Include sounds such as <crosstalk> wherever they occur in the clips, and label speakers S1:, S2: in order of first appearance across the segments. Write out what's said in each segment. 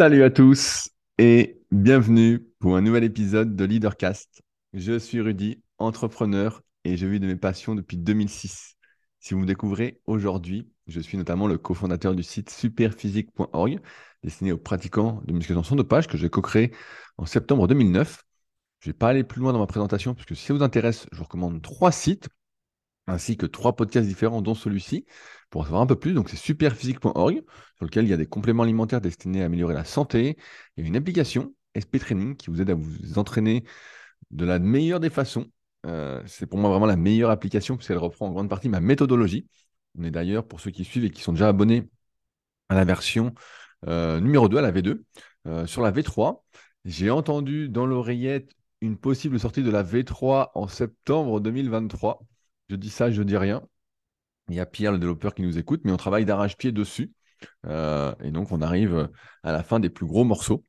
S1: Salut à tous et bienvenue pour un nouvel épisode de Leadercast. Je suis Rudy, entrepreneur et je vis de mes passions depuis 2006. Si vous me découvrez aujourd'hui, je suis notamment le cofondateur du site superphysique.org destiné aux pratiquants de musculation sans dopage que j'ai co-créé en septembre 2009. Je ne vais pas aller plus loin dans ma présentation puisque si ça vous intéresse, je vous recommande trois sites ainsi que trois podcasts différents, dont celui-ci, pour en savoir un peu plus. Donc, c'est superphysique.org, sur lequel il y a des compléments alimentaires destinés à améliorer la santé. Il y a une application, SP Training, qui vous aide à vous entraîner de la meilleure des façons. Euh, c'est pour moi vraiment la meilleure application, puisqu'elle reprend en grande partie ma méthodologie. On est d'ailleurs, pour ceux qui suivent et qui sont déjà abonnés à la version euh, numéro 2, à la V2. Euh, sur la V3, j'ai entendu dans l'oreillette une possible sortie de la V3 en septembre 2023. Je dis ça, je dis rien. Il y a Pierre, le développeur, qui nous écoute, mais on travaille d'arrache-pied dessus. Euh, et donc, on arrive à la fin des plus gros morceaux.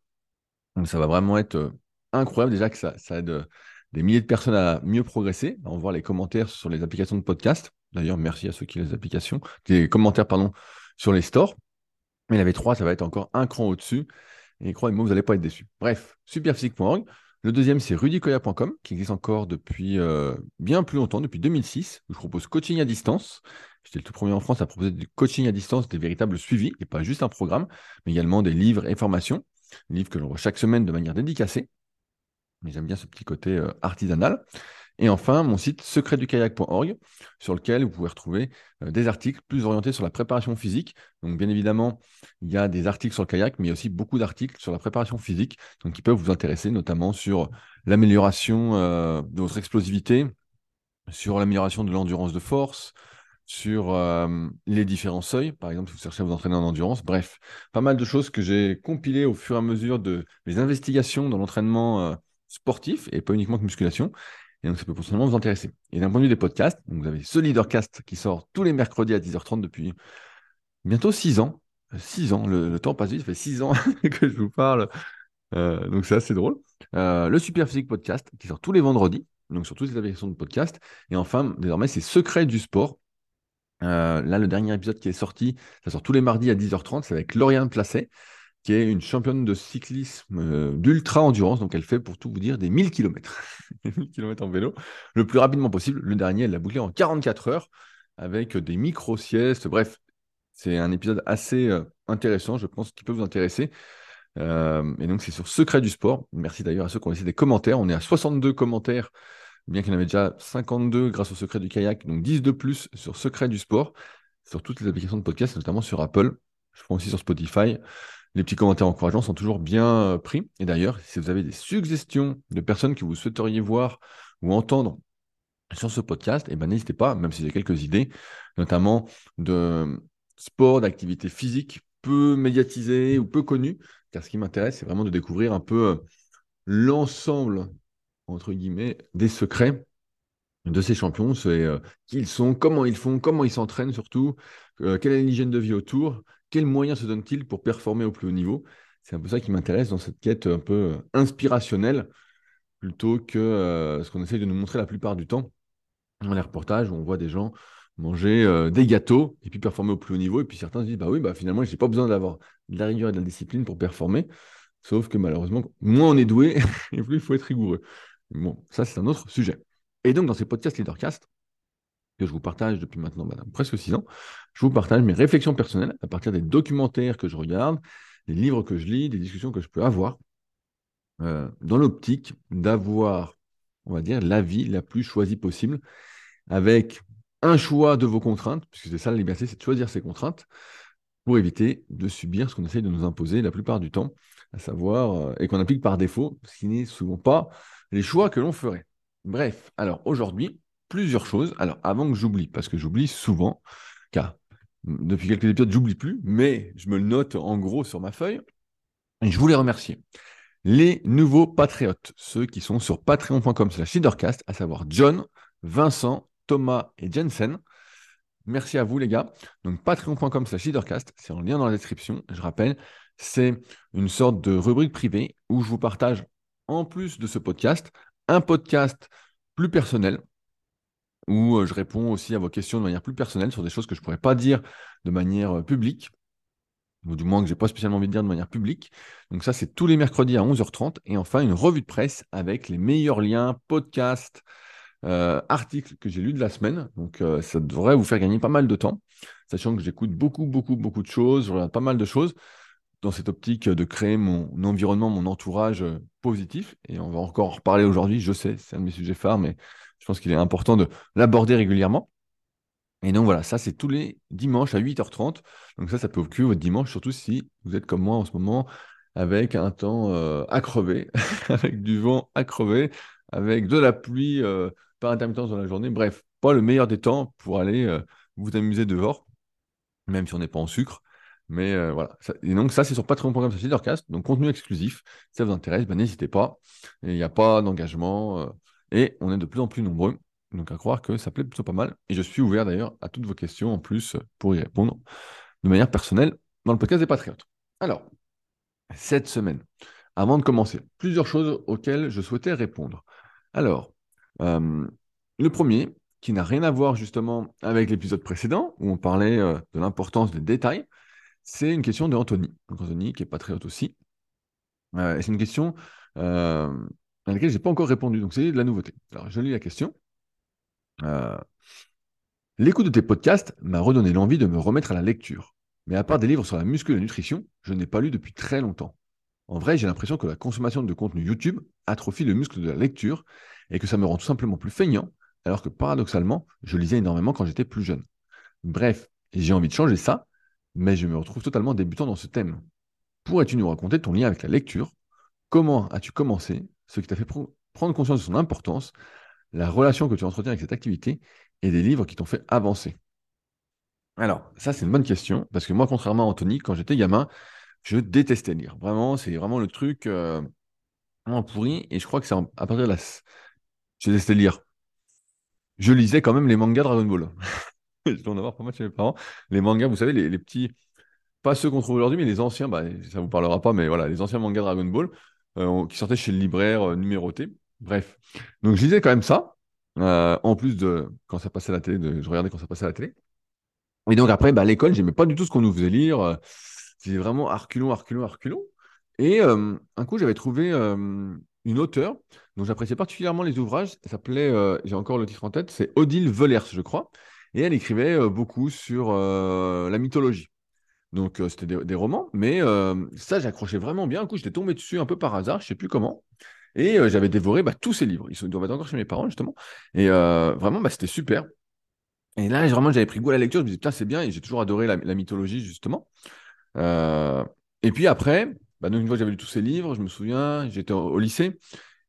S1: Donc, ça va vraiment être euh, incroyable. Déjà que ça, aide euh, des milliers de personnes à mieux progresser. On va voir les commentaires sur les applications de podcast. D'ailleurs, merci à ceux qui ont les applications. Des commentaires, pardon, sur les stores. Mais la V3, ça va être encore un cran au-dessus. Et croyez-moi, vous n'allez pas être déçus. Bref, superphysique.org. Le deuxième, c'est rudykoya.com, qui existe encore depuis euh, bien plus longtemps, depuis 2006, où je propose coaching à distance. J'étais le tout premier en France à proposer du coaching à distance, des véritables suivis, et pas juste un programme, mais également des livres et formations, livres que j'envoie chaque semaine de manière dédicacée. Mais j'aime bien ce petit côté euh, artisanal. Et enfin, mon site secretdukayak.org, sur lequel vous pouvez retrouver euh, des articles plus orientés sur la préparation physique. Donc, bien évidemment, il y a des articles sur le kayak, mais il y a aussi beaucoup d'articles sur la préparation physique, donc qui peuvent vous intéresser, notamment sur l'amélioration euh, de votre explosivité, sur l'amélioration de l'endurance de force, sur euh, les différents seuils, par exemple, si vous cherchez à vous entraîner en endurance. Bref, pas mal de choses que j'ai compilées au fur et à mesure de mes investigations dans l'entraînement sportif et pas uniquement de musculation. Et donc, ça peut potentiellement vous intéresser. Et d'un point de vue des podcasts, vous avez ce Leadercast qui sort tous les mercredis à 10h30 depuis bientôt 6 ans. 6 ans, le, temps passe vite, ça fait 6 ans <laughs> que je vous parle. Euh, donc, c'est assez drôle. Euh, le Super Physique Podcast qui sort tous les vendredis, donc sur toutes les applications de podcast. Et enfin, désormais, c'est Secret du sport. Euh, là, le dernier épisode qui est sorti, ça sort tous les mardis à 10h30, c'est avec Lauriane Placet qui est une championne de cyclisme euh, d'ultra-endurance. Donc, elle fait, pour tout vous dire, des 1000 km. 1000 km en vélo, le plus rapidement possible. Le dernier, elle l'a bouclé en 44 heures avec des micro-siestes. Bref, c'est un épisode assez euh, intéressant, je pense, qui peut vous intéresser. Euh, et donc, c'est sur Secret du sport. Merci d'ailleurs à ceux qui ont laissé des commentaires. On est à 62 commentaires, bien qu'il y en avait déjà 52 grâce au Secret du kayak, donc 10 de plus sur Secret du sport, sur toutes les applications de podcast, notamment sur Apple. Je prends aussi sur Spotify les petits commentaires encourageants sont toujours bien euh, pris. Et d'ailleurs, si vous avez des suggestions de personnes que vous souhaiteriez voir ou entendre sur ce podcast, eh ben, n'hésitez pas, même si j'ai quelques idées, notamment de sport, d'activité physique peu médiatisées ou peu connues, car ce qui m'intéresse, c'est vraiment de découvrir un peu euh, l'ensemble, entre guillemets, des secrets de ces champions, c'est euh, qui ils sont, comment ils font, comment ils s'entraînent surtout, quelle est l'hygiène de vie autour, quels moyens se donne-t-il pour performer au plus haut niveau? C'est un peu ça qui m'intéresse dans cette quête un peu euh, inspirationnelle, plutôt que euh, ce qu'on essaye de nous montrer la plupart du temps dans les reportages où on voit des gens manger euh, des gâteaux et puis performer au plus haut niveau. Et puis certains se disent, bah oui, bah finalement, je n'ai pas besoin d'avoir de la rigueur et de la discipline pour performer. Sauf que malheureusement, moins on est doué, <laughs> et plus il faut être rigoureux. Bon, ça, c'est un autre sujet. Et donc, dans ces podcasts Leadercast, que je vous partage depuis maintenant presque six ans, je vous partage mes réflexions personnelles à partir des documentaires que je regarde, des livres que je lis, des discussions que je peux avoir, euh, dans l'optique d'avoir, on va dire, la vie la plus choisie possible, avec un choix de vos contraintes, puisque c'est ça la liberté, c'est de choisir ses contraintes, pour éviter de subir ce qu'on essaye de nous imposer la plupart du temps, à savoir, euh, et qu'on applique par défaut, ce qui n'est souvent pas les choix que l'on ferait. Bref, alors aujourd'hui, plusieurs choses. Alors avant que j'oublie, parce que j'oublie souvent, car depuis quelques épisodes, j'oublie plus, mais je me note en gros sur ma feuille. Je voulais remercier les nouveaux patriotes, ceux qui sont sur patreon.com slash leadercast, à savoir John, Vincent, Thomas et Jensen. Merci à vous les gars. Donc patreon.com slash leadercast, c'est en lien dans la description. Je rappelle, c'est une sorte de rubrique privée où je vous partage, en plus de ce podcast, un podcast plus personnel où euh, je réponds aussi à vos questions de manière plus personnelle sur des choses que je ne pourrais pas dire de manière euh, publique. ou du moins que j'ai pas spécialement envie de dire de manière publique. Donc ça, c'est tous les mercredis à 11h30. Et enfin, une revue de presse avec les meilleurs liens, podcasts, euh, articles que j'ai lus de la semaine. Donc ça devrait vous faire gagner pas mal de temps, sachant que j'écoute beaucoup, beaucoup, beaucoup de choses, je regarde pas mal de choses dans cette optique de créer mon environnement, mon entourage positif. Et on va encore en reparler aujourd'hui, je sais, c'est un de mes sujets phares, mais je pense qu'il est important de l'aborder régulièrement. Et donc voilà, ça c'est tous les dimanches à 8h30. Donc ça, ça peut occuper votre dimanche, surtout si vous êtes comme moi en ce moment, avec un temps euh, à crever, <laughs> avec du vent à crever, avec de la pluie euh, par intermittence dans la journée. Bref, pas le meilleur des temps pour aller euh, vous amuser dehors, même si on n'est pas en sucre. Mais voilà. et donc ça, c'est sur Patreon Programme Leadercast, donc contenu exclusif. Si ça vous intéresse, ben, n'hésitez pas. Il n'y a pas d'engagement. Et on est de plus en plus nombreux. Donc à croire que ça plaît plutôt pas mal. Et je suis ouvert d'ailleurs à toutes vos questions en plus pour y répondre de manière personnelle dans le podcast des Patriotes. Alors, cette semaine, avant de commencer, plusieurs choses auxquelles je souhaitais répondre. Alors, euh, le premier, qui n'a rien à voir justement avec l'épisode précédent, où on parlait euh, de l'importance des détails, c'est une question de Anthony. Anthony, qui est patriote aussi. Euh, et c'est une question à laquelle je n'ai pas encore répondu, donc c'est de la nouveauté. Alors, je lis la question. Euh, l'écoute de tes podcasts m'a redonné l'envie de me remettre à la lecture. Mais à part des livres sur la muscu et la nutrition, je n'ai pas lu depuis très longtemps. En vrai, j'ai l'impression que la consommation de contenu YouTube atrophie le muscle de la lecture et que ça me rend tout simplement plus feignant, alors que paradoxalement, je lisais énormément quand j'étais plus jeune. Bref, j'ai envie de changer ça, mais je me retrouve totalement débutant dans ce thème. Pourrais-tu nous raconter ton lien avec la lecture? Comment as-tu commencé? Ce qui t'a fait prendre conscience de son importance la relation que tu entretiens avec cette activité et des livres qui t'ont fait avancer Alors, ça, c'est une bonne question, parce que moi, contrairement à Anthony, quand j'étais gamin, je détestais lire. Vraiment, c'est vraiment le truc euh, pourri, et je crois que c'est à partir de la... Je détestais lire. Je lisais quand même les mangas Dragon Ball. <laughs> je dois en avoir pas mal chez mes parents. Les mangas, vous savez, les, petits, pas ceux qu'on trouve aujourd'hui, mais les anciens, bah, ça vous parlera pas, mais voilà, les anciens mangas Dragon Ball, euh, qui sortaient chez le libraire euh, numéroté. Bref. Donc, je lisais quand même ça. Euh, en plus de quand ça passait à la télé, je regardais quand ça passait à la télé. Et donc, après, bah, à l'école, j'aimais pas du tout ce qu'on nous faisait lire. C'était vraiment arculon, arculon, arculon. Et un coup, j'avais trouvé une auteure dont j'appréciais particulièrement les ouvrages. Elle s'appelait, j'ai encore le titre en tête, c'est Odile Velers, je crois. Et elle écrivait beaucoup sur la mythologie. Donc, c'était des, romans, mais ça, j'accrochais vraiment bien. Un coup, j'étais tombé dessus un peu par hasard, je sais plus comment. Et euh, j'avais dévoré bah, tous ces livres. Ils doivent être encore chez mes parents, justement. Et euh, vraiment, bah, c'était super. Et là, vraiment, j'avais pris goût à la lecture. Je me disais, putain, c'est bien. Et j'ai toujours adoré la, mythologie, justement. Euh, et puis après, bah, donc, une fois que j'avais lu tous ces livres, je me souviens, j'étais au, lycée.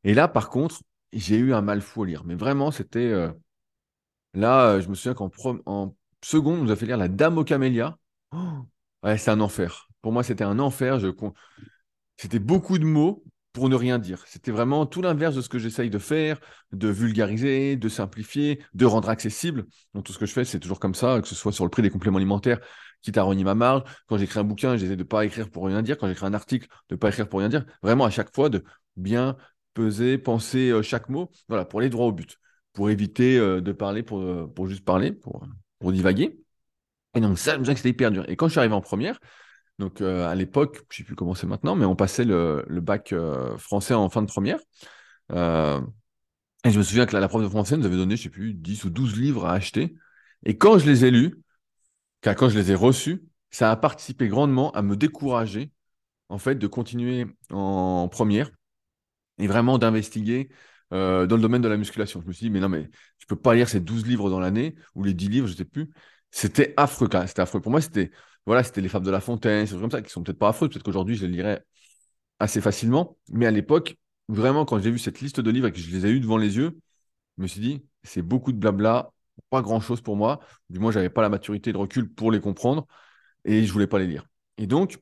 S1: Et là, par contre, j'ai eu un mal fou à lire. Mais vraiment, c'était. Là, je me souviens qu'en en seconde, on nous a fait lire La Dame aux Camélias. Oh ouais, c'est un enfer. Pour moi, c'était un enfer. C'était beaucoup de mots pour ne rien dire. C'était vraiment tout l'inverse de ce que j'essaye de faire, de vulgariser, de simplifier, de rendre accessible. Donc tout ce que je fais, c'est toujours comme ça, que ce soit sur le prix des compléments alimentaires, quitte à renier ma marge. Quand j'écris un bouquin, j'essaie de ne pas écrire pour rien dire. Quand j'écris un article, de ne pas écrire pour rien dire. Vraiment, à chaque fois, de bien peser, penser euh, chaque mot, voilà, pour aller droit au but, pour éviter euh, de parler pour, euh, pour juste parler, pour divaguer. Et donc ça, je me que c'était hyper dur. Et quand je suis arrivé en première, donc euh, à l'époque, je ne sais plus comment c'est maintenant, mais on passait le, bac euh, français en fin de première. Euh, et je me souviens que la, prof de français nous avait donné, je sais plus, 10 ou 12 livres à acheter. Et quand je les ai lus, quand je les ai reçus, ça a participé grandement à me décourager, en fait, de continuer en première et vraiment d'investiguer dans le domaine de la musculation. Je me suis dit, mais non, mais je ne peux pas lire ces 12 livres dans l'année, ou les 10 livres, je ne sais plus. C'était affreux, quand C'était affreux. Pour moi, c'était voilà, c'était les Fables de La Fontaine, c'est comme ça, qui sont peut-être pas affreux. Peut-être qu'aujourd'hui, je les lirais assez facilement. Mais à l'époque, vraiment, quand j'ai vu cette liste de livres et que je les ai eus devant les yeux, je me suis dit, c'est beaucoup de blabla, pas grand-chose pour moi. Du moins, j'avais pas la maturité de recul pour les comprendre et je voulais pas les lire. Et donc,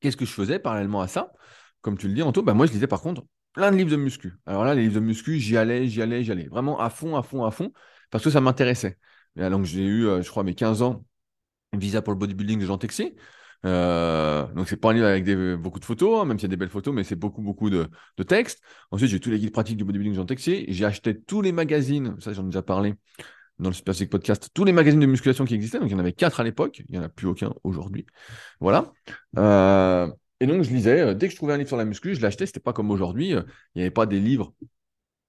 S1: qu'est-ce que je faisais parallèlement à ça? Comme tu le dis, Anto, bah moi, je lisais par contre plein de livres de muscu. Alors là, les livres de muscu, j'y allais, j'y allais, j'y allais. Vraiment à fond, à fond, à fond, parce que ça m'intéressait. Donc, j'ai eu, euh, je crois, mes 15 ans, Visa pour le bodybuilding de Jean Texier. Euh, donc c'est pas un livre avec beaucoup de photos, hein, même s'il y a des belles photos, mais c'est beaucoup beaucoup de, textes. Ensuite j'ai tous les guides pratiques du bodybuilding de Jean Texier. J'ai acheté tous les magazines, ça j'en ai déjà parlé, dans le Super Podcast tous les magazines de musculation qui existaient. Donc, il y en avait quatre à l'époque. Il n'y en a plus aucun aujourd'hui. Voilà. Euh, et donc, je lisais. euh, Dès que je trouvais un livre sur la muscu, je l'achetais. C'était pas comme aujourd'hui. Il n'y avait pas des livres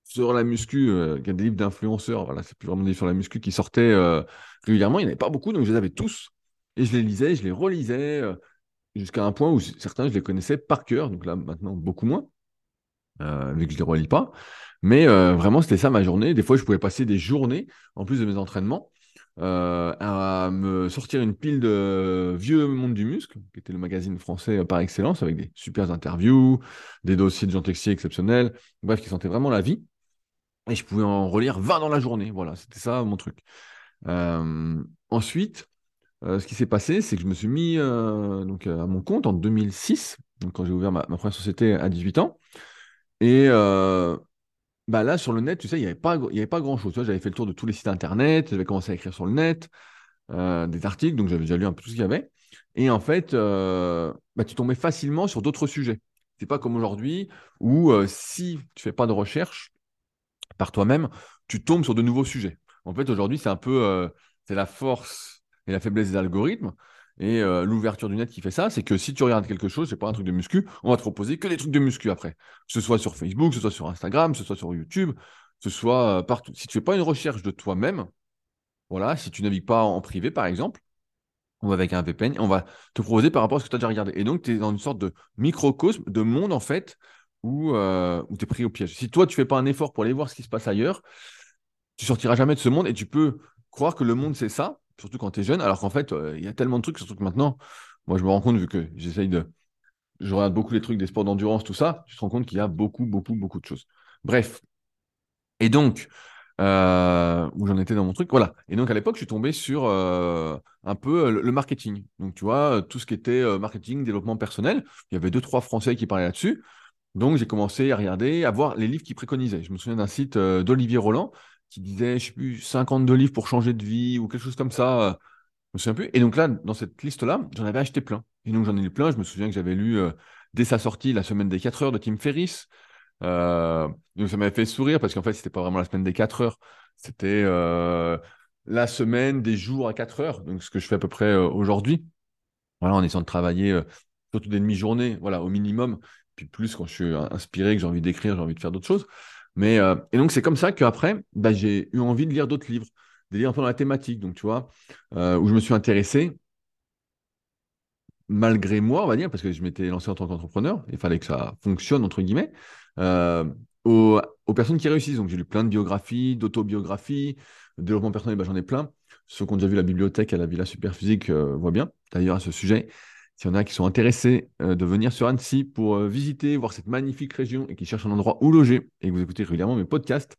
S1: sur la muscu. euh, Il y a des livres d'influenceurs. Voilà, c'est plus vraiment des livres sur la muscu qui sortaient euh, régulièrement. Il n'y en avait pas beaucoup. Donc, je les avais tous. Et je les lisais, je les relisais. euh, Jusqu'à un point où certains, je les connaissais par cœur. Donc là, maintenant, beaucoup moins. euh, vu que je ne les relis pas. Mais vraiment, c'était ça ma journée. Des fois, je pouvais passer des journées, en plus de mes entraînements, à me sortir une pile de Vieux Monde du Muscle, qui était le magazine français par excellence, avec des super interviews, des dossiers de Jean Texier exceptionnels, bref, qui sentaient vraiment la vie. Et je pouvais en relire 20 dans la journée. Voilà, c'était ça mon truc. Euh, ensuite, euh, ce qui s'est passé, c'est que je me suis mis euh, donc, à mon compte en 2006, donc quand j'ai ouvert ma, première société à 18 ans. Et bah là, sur le net, tu sais, il n'y avait pas, avait pas grand-chose. J'avais fait le tour de tous les sites internet, j'avais commencé à écrire sur le net, des articles, donc j'avais déjà lu un peu tout ce qu'il y avait. Et en fait, bah, tu tombais facilement sur d'autres sujets. C'est pas comme aujourd'hui où si tu fais pas de recherche par toi-même, tu tombes sur de nouveaux sujets. En fait, aujourd'hui, c'est un peu euh, c'est la force et la faiblesse des algorithmes et euh, l'ouverture du net qui fait ça, c'est que si tu regardes quelque chose, c'est pas un truc de muscu, on va te proposer que des trucs de muscu après. Que ce soit sur Facebook, que ce soit sur Instagram, que ce soit sur YouTube, que ce soit euh, partout. Si tu fais pas une recherche de toi-même, voilà, si tu navigues pas en privé par exemple, ou avec un VPN, on va te proposer par rapport à ce que tu as déjà regardé. Et donc, tu es dans une sorte de microcosme, de monde en fait, où, euh, tu es pris au piège. Si toi, tu fais pas un effort pour aller voir ce qui se passe ailleurs, tu sortiras jamais de ce monde et tu peux croire que le monde c'est ça, surtout quand tu es jeune, alors qu'en fait, euh, il y a tellement de trucs, surtout que maintenant, moi je me rends compte, vu que j'essaye de. Je regarde beaucoup les trucs des sports d'endurance, tout ça, tu te rends compte qu'il y a beaucoup, beaucoup, beaucoup de choses. Bref. Et donc, euh, où j'en étais dans mon truc, voilà. Et donc à l'époque, je suis tombé sur euh, un peu le, marketing. Donc tu vois, tout ce qui était marketing, développement personnel, il y avait deux, trois Français qui parlaient là-dessus. Donc j'ai commencé à regarder, à voir les livres qu'ils préconisaient. Je me souviens d'un site euh, d'Olivier Roland qui disait, je sais plus, 52 livres pour changer de vie ou quelque chose comme ça. euh, je me souviens plus. Et donc là, dans cette liste-là, j'en avais acheté plein. Et donc j'en ai lu plein. Je me souviens que j'avais lu euh, dès sa sortie La semaine des 4 heures de Tim Ferriss. Euh, donc ça m'avait fait sourire parce qu'en fait, c'était pas vraiment la semaine des 4 heures. C'était la semaine des jours à 4 heures. Donc ce que je fais à peu près aujourd'hui. Voilà, en essayant de travailler surtout des demi-journées, voilà, au minimum. Puis plus quand je suis inspiré, que j'ai envie d'écrire, j'ai envie de faire d'autres choses. Mais, euh, et donc, c'est comme ça qu'après, bah, j'ai eu envie de lire d'autres livres, des livres un peu dans la thématique, donc tu vois, euh, où je me suis intéressé, malgré moi, on va dire, parce que je m'étais lancé en tant qu'entrepreneur, il fallait que ça fonctionne, entre guillemets, euh, aux, personnes qui réussissent. Donc, j'ai lu plein de biographies, d'autobiographies, de développement personnel, bah, j'en ai plein. Ceux qui ont déjà vu la bibliothèque à la Villa Superphysique euh, voient bien. D'ailleurs, à ce sujet, s'il y en a qui sont intéressés euh, de venir sur Annecy pour euh, visiter, voir cette magnifique région et qui cherchent un endroit où loger et que vous écoutez régulièrement mes podcasts,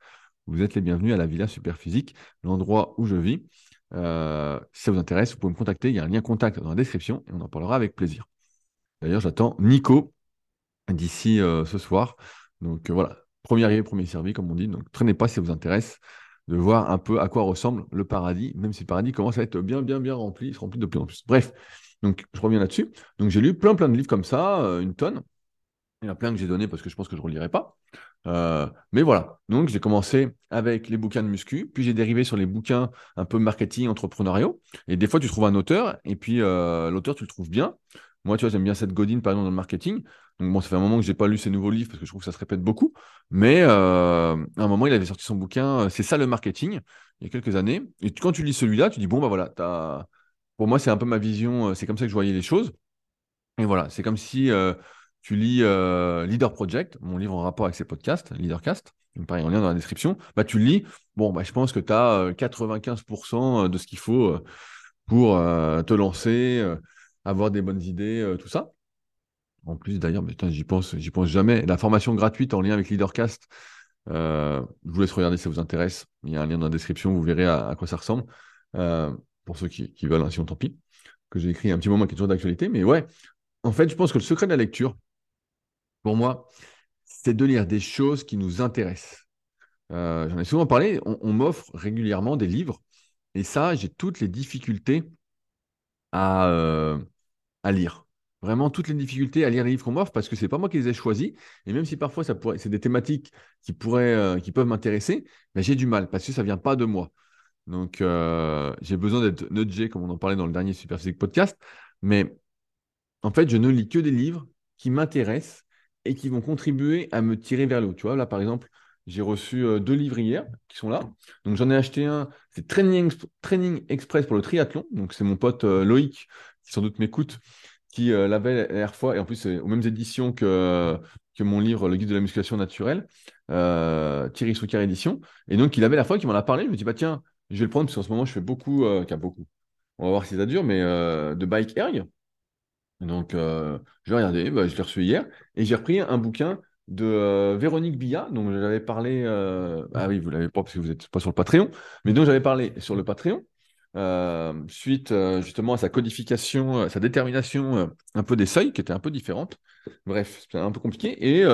S1: vous êtes les bienvenus à la Villa Superphysique, l'endroit où je vis. Euh, si ça vous intéresse, vous pouvez me contacter. Il y a un lien contact dans la description et on en parlera avec plaisir. D'ailleurs, j'attends Nico d'ici ce soir. Donc voilà, premier arrivé, premier servi, comme on dit. Donc traînez pas si ça vous intéresse de voir un peu à quoi ressemble le paradis, même si le paradis commence à être bien, bien, bien rempli, il se remplit de plus en plus. Bref, donc je reviens là-dessus. Donc j'ai lu plein, plein de livres comme ça, euh, une tonne. Il y en a plein que j'ai donné parce que je pense que je ne relirai pas. Euh, mais voilà, donc j'ai commencé avec les bouquins de muscu, puis j'ai dérivé sur les bouquins un peu marketing, entrepreneuriaux. Et des fois, tu trouves un auteur, et puis euh, l'auteur, tu le trouves bien. Moi, tu vois, j'aime bien cette Godin, par exemple, dans le marketing. Donc bon, ça fait un moment que je n'ai pas lu ses nouveaux livres parce que je trouve que ça se répète beaucoup. Mais à un moment, il avait sorti son bouquin, C'est ça le marketing, il y a quelques années. Et tu- quand tu lis celui-là, tu dis, bon, bah voilà, t'as... pour moi, c'est un peu ma vision, euh, c'est comme ça que je voyais les choses. Et voilà, c'est comme si euh, tu lis euh, Leader Project, mon livre en rapport avec ces podcasts, Leadercast, pareil, en lien dans la description, bah, tu le lis, bon, bah, je pense que tu as 95% de ce qu'il faut pour te lancer, avoir des bonnes idées, tout ça. En plus, d'ailleurs, j'y pense, j'y pense jamais. La formation gratuite en lien avec Leadercast, je vous laisse regarder si ça vous intéresse. Il y a un lien dans la description, vous verrez à, quoi ça ressemble. Pour ceux qui, veulent, hein, sinon tant pis. Que j'ai écrit un petit moment qui est toujours d'actualité. Mais ouais, en fait, je pense que le secret de la lecture, pour moi, c'est de lire des choses qui nous intéressent. Euh, J'en ai souvent parlé, on, m'offre régulièrement des livres. Et ça, j'ai toutes les difficultés à, euh, à lire. Vraiment toutes les difficultés à lire les livres qu'on m'offre parce que c'est pas moi qui les ai choisis. Et même si parfois c'est des thématiques qui euh, peuvent m'intéresser, ben j'ai du mal parce que ça vient pas de moi. Donc, euh, j'ai besoin d'être nudgé, comme on en parlait dans le dernier Super Physique podcast. Mais en fait, je ne lis que des livres qui m'intéressent et qui vont contribuer à me tirer vers le haut. Tu vois, là, par exemple, j'ai reçu euh, deux livres hier qui sont là. Donc, j'en ai acheté un, c'est Training, Training Express pour le triathlon. Donc, c'est mon pote euh, Loïc, qui sans doute m'écoute, qui l'avait la dernière fois. Et en plus, c'est aux mêmes éditions que, que mon livre Le guide de la musculation naturelle, Thierry Soucard édition. Et donc, il avait la fois qui m'en a parlé. Je me dis, bah tiens, je vais le prendre parce qu'en ce moment, je fais beaucoup, car beaucoup. On va voir si ça dure, mais de bike erg. Donc, je vais regarder, bah, je l'ai reçu hier, et j'ai repris un bouquin de euh, Véronique Billa, dont j'avais parlé. Euh, ah oui, vous l'avez pas parce que vous n'êtes pas sur le Patreon, mais dont j'avais parlé sur le Patreon, euh, suite justement à sa codification, à sa détermination un peu des seuils, qui était un peu différente. Bref, c'était un peu compliqué. Et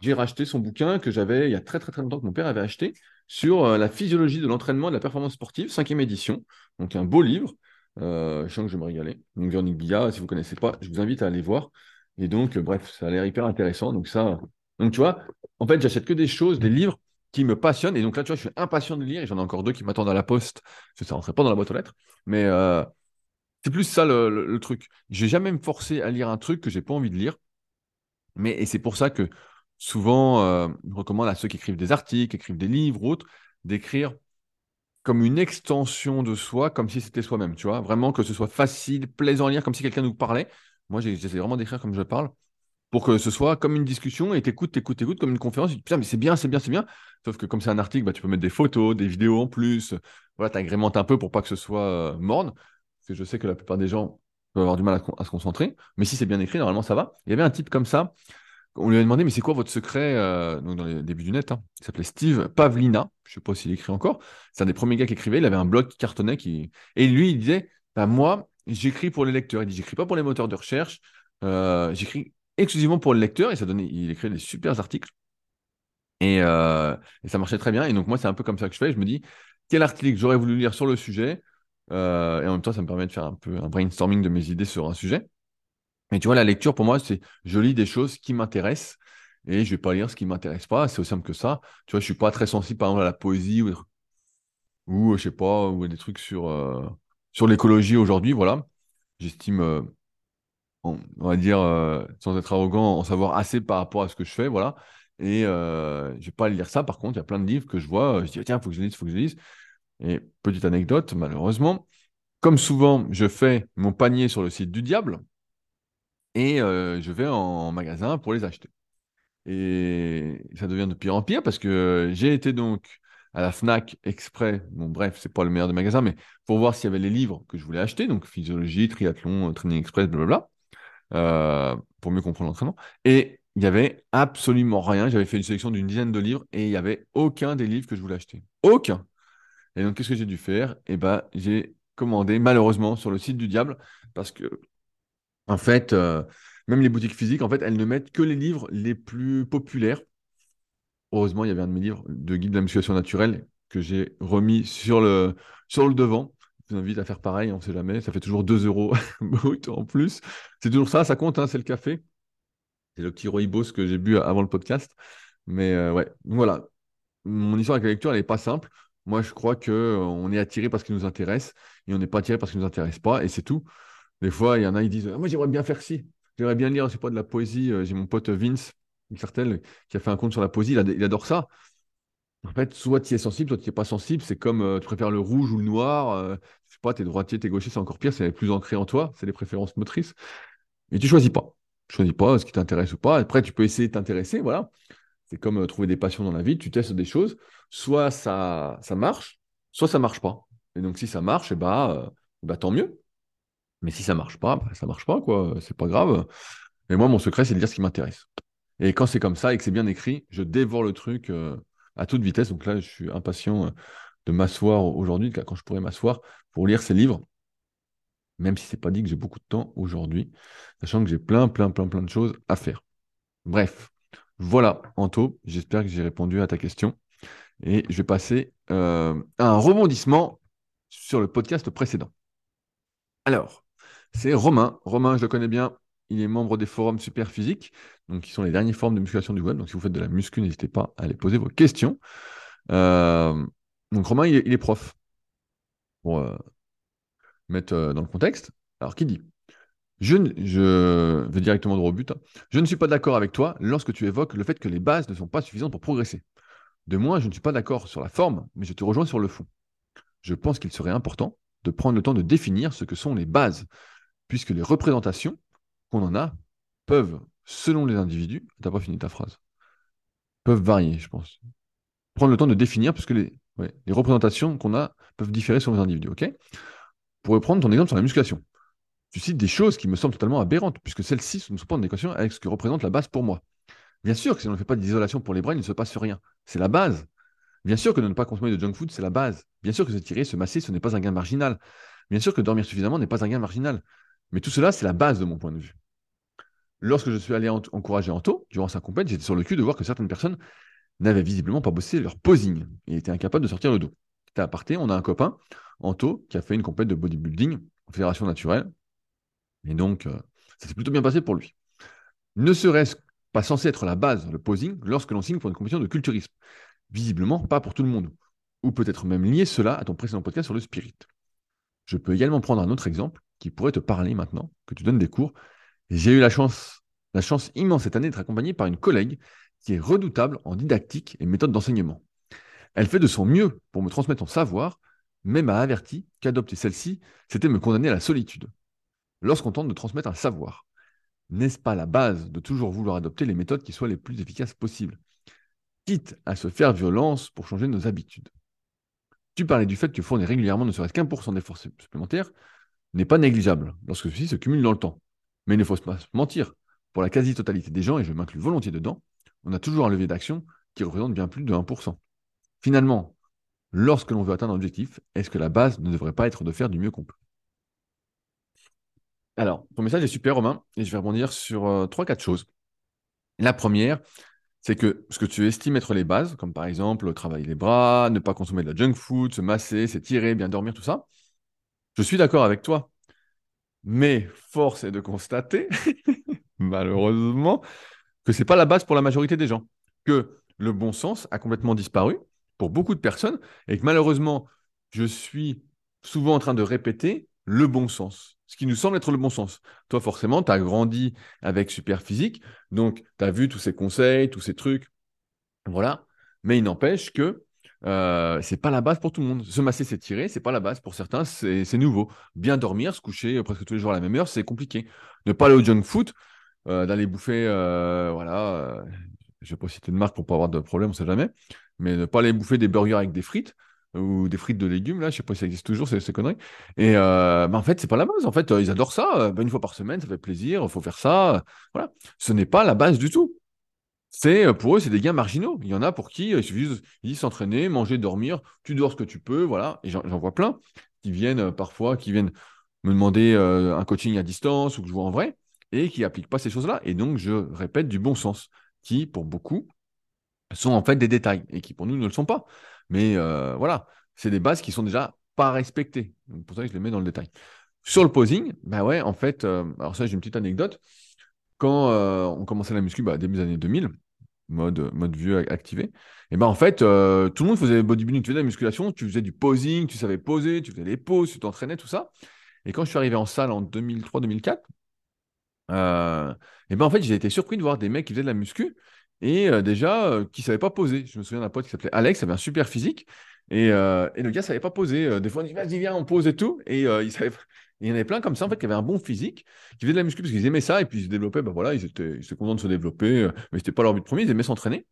S1: j'ai racheté son bouquin que j'avais il y a très très très longtemps que mon père avait acheté sur la physiologie de l'entraînement et de la performance sportive, cinquième édition. Donc un beau livre. je sens que je vais me régaler. Donc Véronique Billa, si vous ne connaissez pas, je vous invite à aller voir. Et donc, bref, ça a l'air hyper intéressant. Donc ça, donc, tu vois, en fait, j'achète que des choses, des livres qui me passionnent. Et donc là, tu vois, je suis impatient de lire et j'en ai encore deux qui m'attendent à la poste. Ça ne rentrait pas dans la boîte aux lettres. Mais euh, c'est plus ça le, truc. Je vais jamais me forcer à lire un truc que j'ai pas envie de lire. Mais, et c'est pour ça que souvent, euh, recommande à ceux qui écrivent des articles, écrivent des livres ou autres, d'écrire comme une extension de soi, comme si c'était soi-même, tu vois. Vraiment que ce soit facile, plaisant à lire, comme si quelqu'un nous parlait. Moi, j'essaie vraiment d'écrire comme je parle pour que ce soit comme une discussion et t'écoutes, t'écoutes, t'écoutes comme une conférence. putain, mais c'est bien, c'est bien, c'est bien. Sauf que comme c'est un article, bah, tu peux mettre des photos, des vidéos en plus. Voilà, t'agrémentes un peu pour pas que ce soit euh, morne. Parce que je sais que la plupart des gens peuvent avoir du mal à, se concentrer. Mais si c'est bien écrit, normalement, ça va. Il y avait un type comme ça. On lui a demandé, mais c'est quoi votre secret euh, dans les débuts du net hein? Il s'appelait Steve Pavlina. Je sais pas s'il écrit encore. C'est un des premiers gars qui écrivait. Il avait un blog qui cartonnait. Et lui, il disait, bah, moi, j'écris pour les lecteurs. Il dit, j'écris pas pour les moteurs de recherche. Euh, j'écris exclusivement pour le lecteur et ça donnait, il écrit des super articles. Euh, et, ça marchait très bien. Et donc, moi, c'est un peu comme ça que je fais. Je me dis, quel article j'aurais voulu lire sur le sujet? Et en même temps, ça me permet de faire un peu un brainstorming de mes idées sur un sujet. Et tu vois, la lecture, pour moi, c'est je lis des choses qui m'intéressent et je vais pas lire ce qui m'intéresse pas. C'est aussi simple que ça. Tu vois, je suis pas très sensible, par exemple, à la poésie ou, ou je sais pas, ou des trucs sur, euh, sur l'écologie aujourd'hui. Voilà. J'estime on, va dire, euh, sans être arrogant, en savoir assez par rapport à ce que je fais, voilà. Et euh, je vais pas lire ça, par contre, il y a plein de livres que je vois, je dis, tiens, il faut que je lise, il faut que je lise. Et petite anecdote, malheureusement, comme souvent, je fais mon panier sur le site du diable et euh, je vais en magasin pour les acheter. Et ça devient de pire en pire parce que j'ai été donc à la Fnac exprès, bon bref, c'est pas le meilleur des magasins, mais pour voir s'il y avait les livres que je voulais acheter, donc physiologie, triathlon, training express, blablabla. Euh, pour mieux comprendre l'entraînement. Et il n'y avait absolument rien. J'avais fait une sélection d'une dizaine de livres et il n'y avait aucun des livres que je voulais acheter. Aucun. Et donc, qu'est-ce que j'ai dû faire? Eh ben, j'ai commandé malheureusement sur le site du diable parce que, en fait, euh, même les boutiques physiques, en fait, elles ne mettent que les livres les plus populaires. Heureusement, il y avait un de mes livres de guide de la musculation naturelle que j'ai remis sur le, sur le devant vous invite à faire pareil, on ne sait jamais. Ça fait toujours 2 euros <laughs> brut en plus. C'est toujours ça, ça compte, hein, c'est le café. C'est le petit rooibos que j'ai bu avant le podcast. Mais euh, ouais, voilà. Mon histoire avec la lecture, elle n'est pas simple. Moi, je crois qu'on euh, est attiré parce qu'il nous intéresse et on n'est pas attiré parce qu'il ne nous intéresse pas, et c'est tout. Des fois, il y en a, ils disent Moi, j'aimerais bien faire ci. J'aimerais bien lire, je sais pas, de la poésie. Euh, j'ai mon pote Vince, une certaine, qui a fait un compte sur la poésie. il adore ça. En fait, soit tu es sensible, soit tu n'es pas sensible. C'est comme euh, tu préfères le rouge ou le noir. Euh, sais pas, tu es droitier, tu es gaucher, c'est encore pire. C'est plus ancré en toi. C'est les préférences motrices. Et tu choisis pas. Tu choisis pas ce qui t'intéresse ou pas. Après, tu peux essayer de t'intéresser. Voilà. C'est comme euh, trouver des passions dans la vie. Tu testes des choses. Soit ça, ça marche, soit ça marche pas. Et donc, si ça marche, bah, bah, tant mieux. Mais si ça marche pas, bah, ça marche pas, quoi. C'est pas grave. Et moi, mon secret, c'est de dire ce qui m'intéresse. Et quand c'est comme ça et que c'est bien écrit, je dévore le truc à toute vitesse. Donc là, je suis impatient euh, de m'asseoir aujourd'hui, quand je pourrais m'asseoir pour lire ces livres, même si c'est pas dit que j'ai beaucoup de temps aujourd'hui, sachant que j'ai plein, plein, plein, plein de choses à faire. Bref, voilà, Anto, j'espère que j'ai répondu à ta question. Et je vais passer euh, à un rebondissement sur le podcast précédent. Alors, c'est Romain. Romain, je le connais bien. Il est membre des forums Super Physique, donc qui sont les dernières formes de musculation du web. Donc si vous faites de la muscu, n'hésitez pas à aller poser vos questions. Euh, donc Romain, il est, prof. pour euh, mettre euh, dans le contexte. Alors, qui dit? Je, je vais directement droit au but. Hein. Je ne suis pas d'accord avec toi lorsque tu évoques le fait que les bases ne sont pas suffisantes pour progresser. De moins, je ne suis pas d'accord sur la forme, mais je te rejoins sur le fond. Je pense qu'il serait important de prendre le temps de définir ce que sont les bases, puisque les représentations qu'on en a peuvent, selon les individus, t'as pas fini ta phrase, peuvent varier, je pense. Prendre le temps de définir, puisque les, représentations qu'on a peuvent différer selon les individus, ok? Pour reprendre ton exemple sur la musculation, tu cites des choses qui me semblent totalement aberrantes, puisque celles-ci ne sont pas en équation avec ce que représente la base pour moi. Bien sûr que si on ne fait pas d'isolation pour les bras, il ne se passe rien. C'est la base. Bien sûr que de ne pas consommer de junk food, c'est la base. Bien sûr que se tirer, se masser, ce n'est pas un gain marginal. Bien sûr que dormir suffisamment n'est pas un gain marginal. Mais tout cela, c'est la base de mon point de vue. Lorsque je suis allé encourager Anto, durant sa compète, j'étais sur le cul de voir que certaines personnes n'avaient visiblement pas bossé leur posing et étaient incapables de sortir le dos. C'était aparté, on a un copain, Anto, qui a fait une compète de bodybuilding en fédération naturelle. Et donc, euh, ça s'est plutôt bien passé pour lui. Ne serait-ce pas censé être la base, le posing, lorsque l'on signe pour une compétition de culturisme? Visiblement, pas pour tout le monde. Ou peut-être même lier cela à ton précédent podcast sur le spirit. Je peux également prendre un autre exemple qui pourrait te parler maintenant, que tu donnes des cours. J'ai eu la chance, la chance immense cette année d'être accompagné par une collègue qui est redoutable en didactique et méthode d'enseignement. Elle fait de son mieux pour me transmettre son savoir, mais m'a averti qu'adopter celle-ci, c'était me condamner à la solitude. Lorsqu'on tente de transmettre un savoir, n'est-ce pas la base de toujours vouloir adopter les méthodes qui soient les plus efficaces possibles, quitte à se faire violence pour changer nos habitudes? Tu parlais du fait que fournir régulièrement ne serait-ce qu'un pour cent d'efforts supplémentaires n'est pas négligeable lorsque ceci se cumule dans le temps. Mais il ne faut pas se mentir. Pour la quasi-totalité des gens, et je m'inclus volontiers dedans, on a toujours un levier d'action qui représente bien plus de 1%. Finalement, lorsque l'on veut atteindre un objectif, est-ce que la base ne devrait pas être de faire du mieux qu'on peut? Alors, ton message est super, Romain, et je vais rebondir sur euh, trois, quatre choses. La première, c'est que ce que tu estimes être les bases, comme par exemple travailler les bras, ne pas consommer de la junk food, se masser, s'étirer, bien dormir, tout ça, je suis d'accord avec toi. Mais force est de constater, <laughs> malheureusement, que ce n'est pas la base pour la majorité des gens. Que le bon sens a complètement disparu pour beaucoup de personnes et que malheureusement, je suis souvent en train de répéter le bon sens ce qui nous semble être le bon sens. Toi, forcément, tu as grandi avec Super Physique, donc tu as vu tous ces conseils, tous ces trucs. Voilà. Mais il n'empêche que euh, c'est pas la base pour tout le monde. Se masser, s'étirer, c'est pas la base. Pour certains, c'est nouveau. Bien dormir, se coucher presque tous les jours à la même heure, c'est compliqué. Ne pas aller au junk food, euh, d'aller bouffer, euh, voilà, euh, je vais pas citer de marque pour pas avoir de problème, on sait jamais, mais ne pas aller bouffer des burgers avec des frites, ou des frites de légumes, là, je sais pas si ça existe toujours, ces, ces conneries. Et euh, en fait, c'est pas la base. En fait, euh, ils adorent ça. Bah, une fois par semaine, ça fait plaisir, faut faire ça. Voilà. Ce n'est pas la base du tout. C'est euh, pour eux, c'est des gains marginaux. Il y en a pour qui il suffit de s'entraîner, manger, dormir. Tu dors ce que tu peux, voilà. Et j'en vois plein qui viennent parfois, qui viennent me demander un coaching à distance ou que je vois en vrai et qui appliquent pas ces choses-là. Et donc, je répète du bon sens, qui pour beaucoup sont en fait des détails et qui pour nous ne le sont pas. Mais euh, voilà, c'est des bases qui sont déjà pas respectées. Donc, pour ça que je les mets dans le détail. Sur le posing, bah ouais, en fait, euh, alors ça, j'ai une petite anecdote. Quand euh, on commençait la muscu, bah, début des années 2000, mode, mode vieux activé, et ben en fait, tout le monde faisait bodybuilding, tu faisais de la musculation, tu faisais du posing, tu savais poser, tu faisais les poses, tu t'entraînais, tout ça. Et quand je suis arrivé en salle en 2003-2004, et ben en fait, j'ai été surpris de voir des mecs qui faisaient de la muscu et euh, déjà euh, qui ne savait pas poser. Je me souviens d'un pote qui s'appelait Alex, il avait un super physique, et, euh, et le gars ne savait pas poser. des fois, on dit vas-y, viens, on pose et tout, et il savait. Il y en avait plein comme ça, en fait, qui avaient un bon physique, qui faisaient de la muscu parce qu'ils aimaient ça, et puis ils se développaient, ben voilà, ils étaient, ils étaient contents de se développer, mais c'était pas leur but premier, ils aimaient s'entraîner,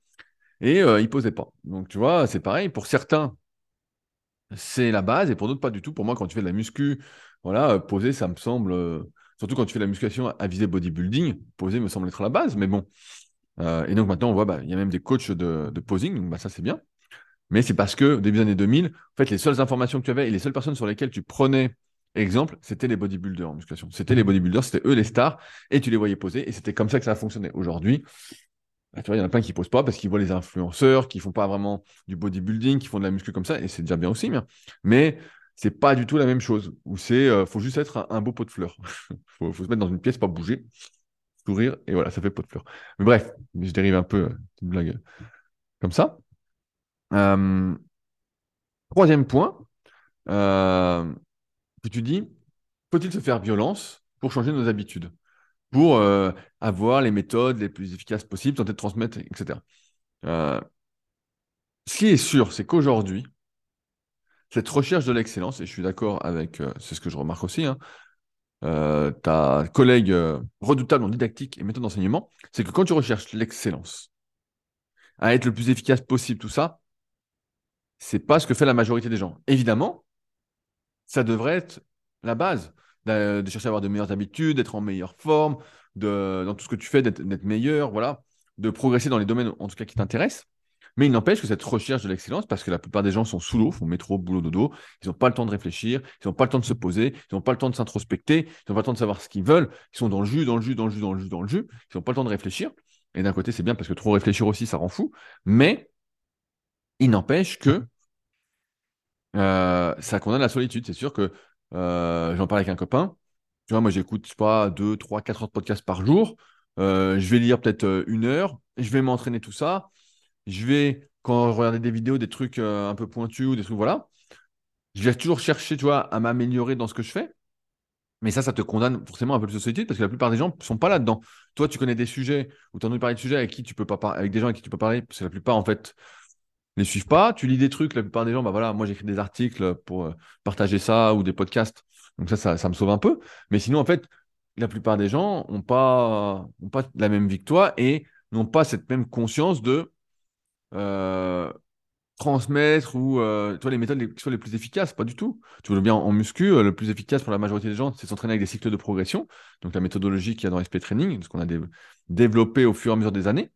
S1: et ils ils posaient pas. Donc, tu vois, c'est pareil, pour certains, c'est la base, et pour d'autres, pas du tout. Pour moi, quand tu fais de la muscu, voilà, poser, ça me semble, surtout quand tu fais de la musculation à visée bodybuilding, poser me semble être la base, mais bon, euh, et donc maintenant, on voit, bah, il y a même des coachs de, posing, donc bah, ça c'est bien. Mais c'est parce que début des années 2000, en fait, les seules informations que tu avais et les seules personnes sur lesquelles tu prenais exemple, c'était les bodybuilders en musculation. C'était les bodybuilders, c'était eux les stars, et tu les voyais poser, et c'était comme ça que ça a fonctionné. Aujourd'hui, bah, tu vois, il y en a plein qui posent pas parce qu'ils voient les influenceurs qui font pas vraiment du bodybuilding, qui font de la muscu comme ça, et c'est déjà bien aussi. Mais c'est pas du tout la même chose. Où c'est, euh, faut juste être un, beau pot de fleurs. <laughs> faut, faut se mettre dans une pièce, pas bouger sourire, et voilà, ça fait pot de fleurs. Mais bref, je dérive un peu, euh, une blague euh, comme ça. Troisième point, que tu dis, faut-il se faire violence pour changer nos habitudes, pour euh, avoir les méthodes les plus efficaces possibles, tenter de transmettre, etc. Euh, ce qui est sûr, c'est qu'aujourd'hui, cette recherche de l'excellence, et je suis d'accord avec, c'est ce que je remarque aussi, hein, ta collègue redoutable en didactique et méthode d'enseignement, c'est que quand tu recherches l'excellence, à être le plus efficace possible, tout ça, c'est pas ce que fait la majorité des gens. Évidemment, ça devrait être la base de chercher à avoir de meilleures habitudes, d'être en meilleure forme, de, dans tout ce que tu fais, d'être meilleur, voilà, de progresser dans les domaines en tout cas qui t'intéressent. Mais il n'empêche que cette recherche de l'excellence, parce que la plupart des gens sont sous l'eau, font métro, boulot, dodo, ils n'ont pas le temps de réfléchir, ils n'ont pas le temps de se poser, ils n'ont pas le temps de s'introspecter, ils n'ont pas le temps de savoir ce qu'ils veulent, ils sont dans le jus, dans le jus, dans le jus, dans le jus, dans le jus, ils n'ont pas le temps de réfléchir. Et d'un côté, c'est bien parce que trop réfléchir aussi, ça rend fou. Mais il n'empêche que euh, ça condamne la solitude. C'est sûr que euh, j'en parle avec un copain. Moi, j'écoute, je sais pas, 2, 3, 4 heures de podcast par jour. Euh, je vais lire peut-être une heure. Je vais m'entraîner tout ça. Je vais, quand je regarde des vidéos, des trucs un peu pointus ou des trucs, voilà. Je vais toujours chercher, tu à m'améliorer dans ce que je fais. Mais ça, ça te condamne forcément un peu plus de solitude parce que la plupart des gens ne sont pas là-dedans. Toi, tu connais des sujets ou tu as envie de parler de sujets avec qui tu peux pas avec des gens avec qui tu peux parler, parce que la plupart, en fait, ne suivent pas. Tu lis des trucs, la plupart des gens, bah voilà, moi j'écris des articles pour euh, partager ça ou des podcasts. Donc ça, ça, me sauve un peu. Mais sinon, en fait, la plupart des gens n'ont pas, ont pas la même toi et n'ont pas cette même conscience de euh, transmettre ou euh, les méthodes qui soient les plus efficaces, pas du tout. Tu veux bien en muscu, euh, le plus efficace pour la majorité des gens, c'est s'entraîner avec des cycles de progression, donc la méthodologie qu'il y a dans SP Training, ce qu'on a développé au fur et à mesure des années.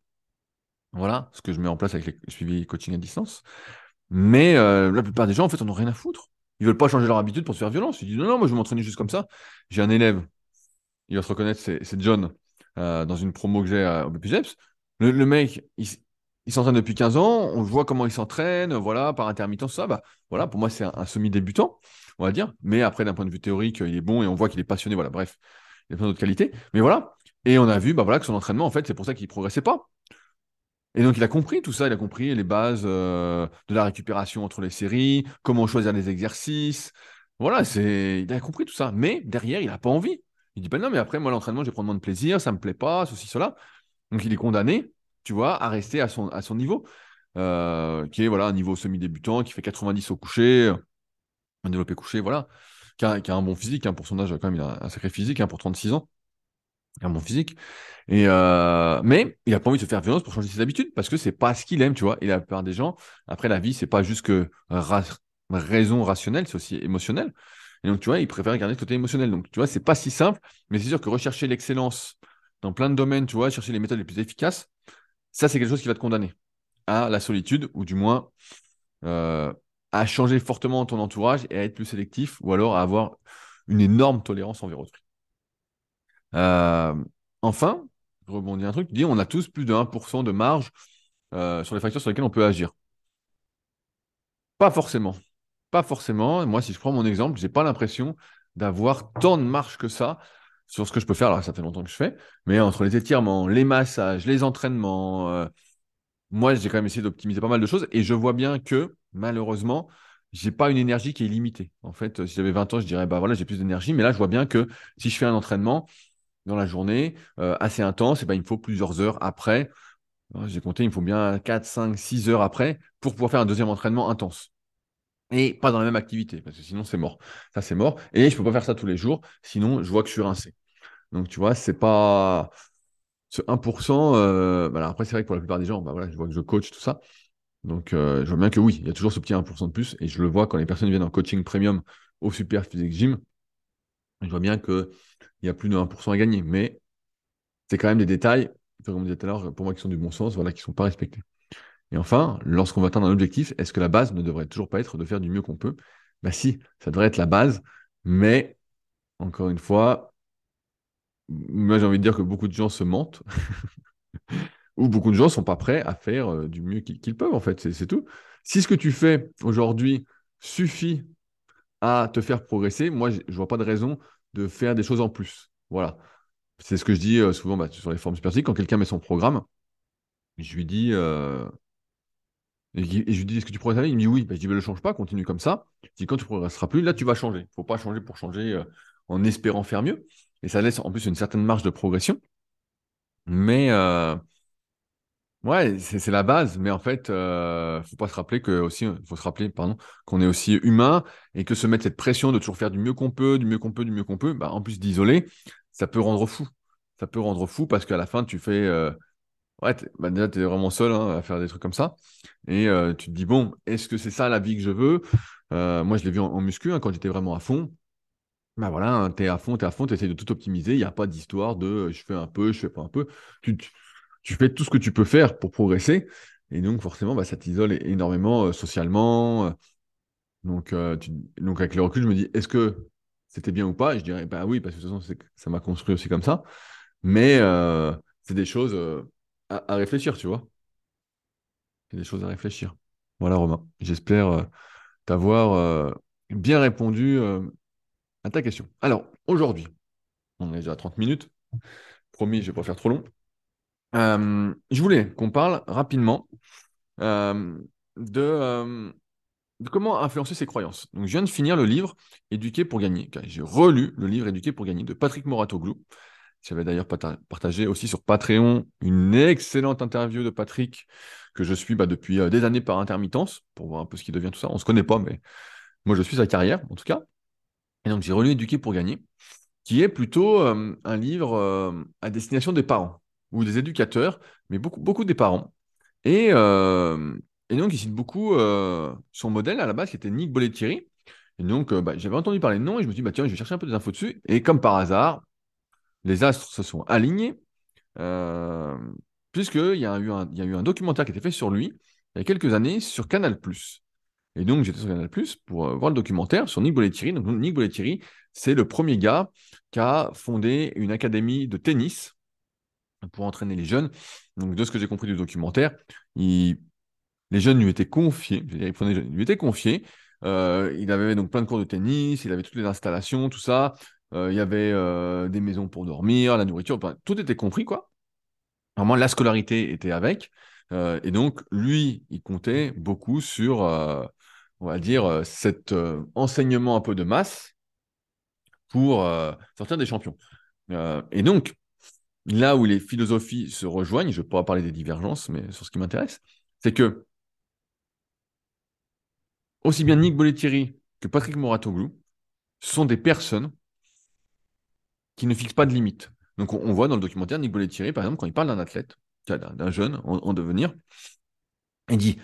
S1: Voilà, ce que je mets en place avec les suivis coaching à distance. Mais euh, la plupart des gens, en fait, on rien à foutre. Ils veulent pas changer leur habitude pour se faire violence. Ils disent non, non, moi je vais m'entraîner juste comme ça. J'ai un élève, il va se reconnaître, c'est John, dans une promo que j'ai au BPGEPS. Le, le mec, il, s'entraîne depuis 15 ans, on voit comment il s'entraîne, voilà, par intermittence, ça, bah, voilà, pour moi, c'est un, semi-débutant, on va dire. Mais après, d'un point de vue théorique, il est bon et on voit qu'il est passionné, voilà, bref, il a plein d'autres qualités. Mais voilà. Et on a vu, bah voilà, que son entraînement, en fait, c'est pour ça qu'il progressait pas. Et donc, il a compris tout ça, il a compris les bases euh, de la récupération entre les séries, comment choisir les exercices. Voilà, c'est, il a compris tout ça. Mais derrière, il n'a pas envie. Il dit, ben non, mais après, moi, l'entraînement, je vais prendre moins de plaisir, ça ne me plaît pas, ceci, cela. Donc, il est condamné tu vois, à rester à son, à son niveau, euh, qui est voilà, un niveau semi-débutant, qui fait 90 au coucher, un développé couché, voilà, qui a, un bon physique, hein, pour son âge, quand même, il a un sacré physique, hein, pour 36 ans, un bon physique. Et euh, mais il n'a pas envie de se faire violence pour changer ses habitudes, parce que c'est pas ce qu'il aime, tu vois. Et la plupart des gens, après la vie, c'est pas juste que raison rationnelle, c'est aussi émotionnel. Et donc, tu vois, il préfère garder le côté émotionnel. Donc, tu vois, c'est pas si simple, mais c'est sûr que rechercher l'excellence dans plein de domaines, tu vois, chercher les méthodes les plus efficaces, ça, c'est quelque chose qui va te condamner à la solitude, ou du moins euh, à changer fortement ton entourage et à être plus sélectif, ou alors à avoir une énorme tolérance envers autrui. Euh, enfin, je rebondis un truc, tu dis on a tous plus de 1% de marge euh, sur les facteurs sur lesquels on peut agir. Pas forcément. Pas forcément. Moi, si je prends mon exemple, je n'ai pas l'impression d'avoir tant de marge que ça sur ce que je peux faire. Alors, ça fait longtemps que je fais, mais entre les étirements, les massages, les entraînements, euh, moi, j'ai quand même essayé d'optimiser pas mal de choses et je vois bien que malheureusement, j'ai pas une énergie qui est limitée. En fait, si j'avais 20 ans, je dirais, bah voilà, j'ai plus d'énergie, mais là, je vois bien que si je fais un entraînement dans la journée euh, assez intense, et eh ben, il me faut plusieurs heures après. J'ai compté, il me faut bien 4, 5, 6 heures après pour pouvoir faire un deuxième entraînement intense et pas dans la même activité, parce que sinon c'est mort. Ça c'est mort. Et je peux pas faire ça tous les jours, sinon je vois que je suis rincé. Donc, tu vois, c'est pas. Ce 1%, euh, bah, après, c'est vrai que pour la plupart des gens, bah, voilà, je vois que je coach, tout ça. Donc, euh, je vois bien que oui, il y a toujours ce petit 1% de plus. Et je le vois quand les personnes viennent en coaching premium au Super Physique Gym. Je vois bien qu'il y a plus de 1% à gagner. Mais c'est quand même des détails, comme on disait tout à l'heure, pour moi qui sont du bon sens, voilà, qui ne sont pas respectés. Et enfin, lorsqu'on va atteindre un objectif, est-ce que la base ne devrait toujours pas être de faire du mieux qu'on peut? Bah si, ça devrait être la base, mais encore une fois, moi j'ai envie de dire que beaucoup de gens se mentent, <laughs> ou beaucoup de gens ne sont pas prêts à faire euh, du mieux qu'ils peuvent, en fait, c'est tout. Si ce que tu fais aujourd'hui suffit à te faire progresser, moi je ne vois pas de raison de faire des choses en plus. Voilà. C'est ce que je dis euh, souvent bah, sur les formes superphysiques. Quand quelqu'un met son programme, je lui dis, euh, Et, je lui dis, est-ce que tu progresses Il me dit oui. Ben, je dis, ben, le change pas, continue comme ça. Je dis, quand tu progresseras plus, là, tu vas changer. Il faut pas changer pour changer euh, en espérant faire mieux. Et ça laisse en plus une certaine marge de progression. Mais ouais, c'est la base. Mais en fait, euh, faut pas se rappeler que aussi, faut se rappeler, pardon, qu'on est aussi humain et que se mettre cette pression de toujours faire du mieux qu'on peut, du mieux qu'on peut, du mieux qu'on peut, bah, en plus d'isoler, ça peut rendre fou. Ça peut rendre fou parce qu'à la fin, tu fais euh, ouais, bah déjà, tu es vraiment seul hein, à faire des trucs comme ça. Et euh, tu te dis, bon, est-ce que c'est ça la vie que je veux? Euh, Moi, je l'ai vu en, muscu hein, quand j'étais vraiment à fond. Bah voilà, hein, tu es à fond, tu es à fond, tu essaies de tout optimiser. Il n'y a pas d'histoire de euh, je fais un peu, je fais pas un peu. Tu, fais tout ce que tu peux faire pour progresser. Et donc, forcément, bah, ça t'isole énormément socialement. Donc, donc, avec le recul, je me dis, est-ce que c'était bien ou pas? Et je dirais, bah oui, parce que de toute façon, ça m'a construit aussi comme ça. Mais c'est des choses à, réfléchir, tu vois. C'est des choses à réfléchir. Voilà, Romain. J'espère euh, t'avoir euh, bien répondu euh, à ta question. Alors, aujourd'hui, on est déjà à 30 minutes. Promis, je ne vais pas faire trop long. Je voulais qu'on parle rapidement de, de, comment influencer ses croyances. Donc, je viens de finir le livre Éduquer pour gagner. J'ai relu le livre Éduquer pour gagner de Patrick Moratoglou. J'avais d'ailleurs partagé aussi sur Patreon une excellente interview de Patrick que je suis bah, depuis euh, des années par intermittence pour voir un peu ce qui devient tout ça. On ne se connaît pas, mais moi je suis sa carrière en tout cas. Et donc j'ai relu Éduquer pour gagner, qui est plutôt euh, un livre euh, à destination des parents ou des éducateurs, mais beaucoup, beaucoup des parents. Et, et donc il cite beaucoup son modèle à la base qui était Nick Bollettieri. Et donc bah, j'avais entendu parler de nom et je me suis dit, bah, tiens, je vais chercher un peu des infos dessus. Et comme par hasard, les astres se sont alignés, euh, puisqu'il y, a eu un, y a eu un documentaire qui a été fait sur lui il y a quelques années sur Canal+. Et donc, j'étais sur Canal+, pour euh, voir le documentaire sur Nick Bollettieri. Donc, Nick Bollettieri, c'est le premier gars qui a fondé une académie de tennis pour entraîner les jeunes. Donc, de ce que j'ai compris du documentaire, les jeunes lui étaient confiés, il, prenait, lui étaient confiés. Euh, il avait donc plein de cours de tennis, il avait toutes les installations, tout ça. Euh, il y avait euh, des maisons pour dormir, la nourriture, tout était compris, quoi. La scolarité était avec. Et donc, lui, il comptait beaucoup sur, on va dire, cet enseignement un peu de masse pour sortir des champions. et donc, là où les philosophies se rejoignent, je ne vais pas parler des divergences, mais sur ce qui m'intéresse, c'est que aussi bien Nick Bollettieri que Patrick Moratoglou sont des personnes qui ne fixe pas de limite. Donc on, voit dans le documentaire Nick Bollettieri, par exemple, quand il parle d'un athlète, d'un jeune en, devenir, il dit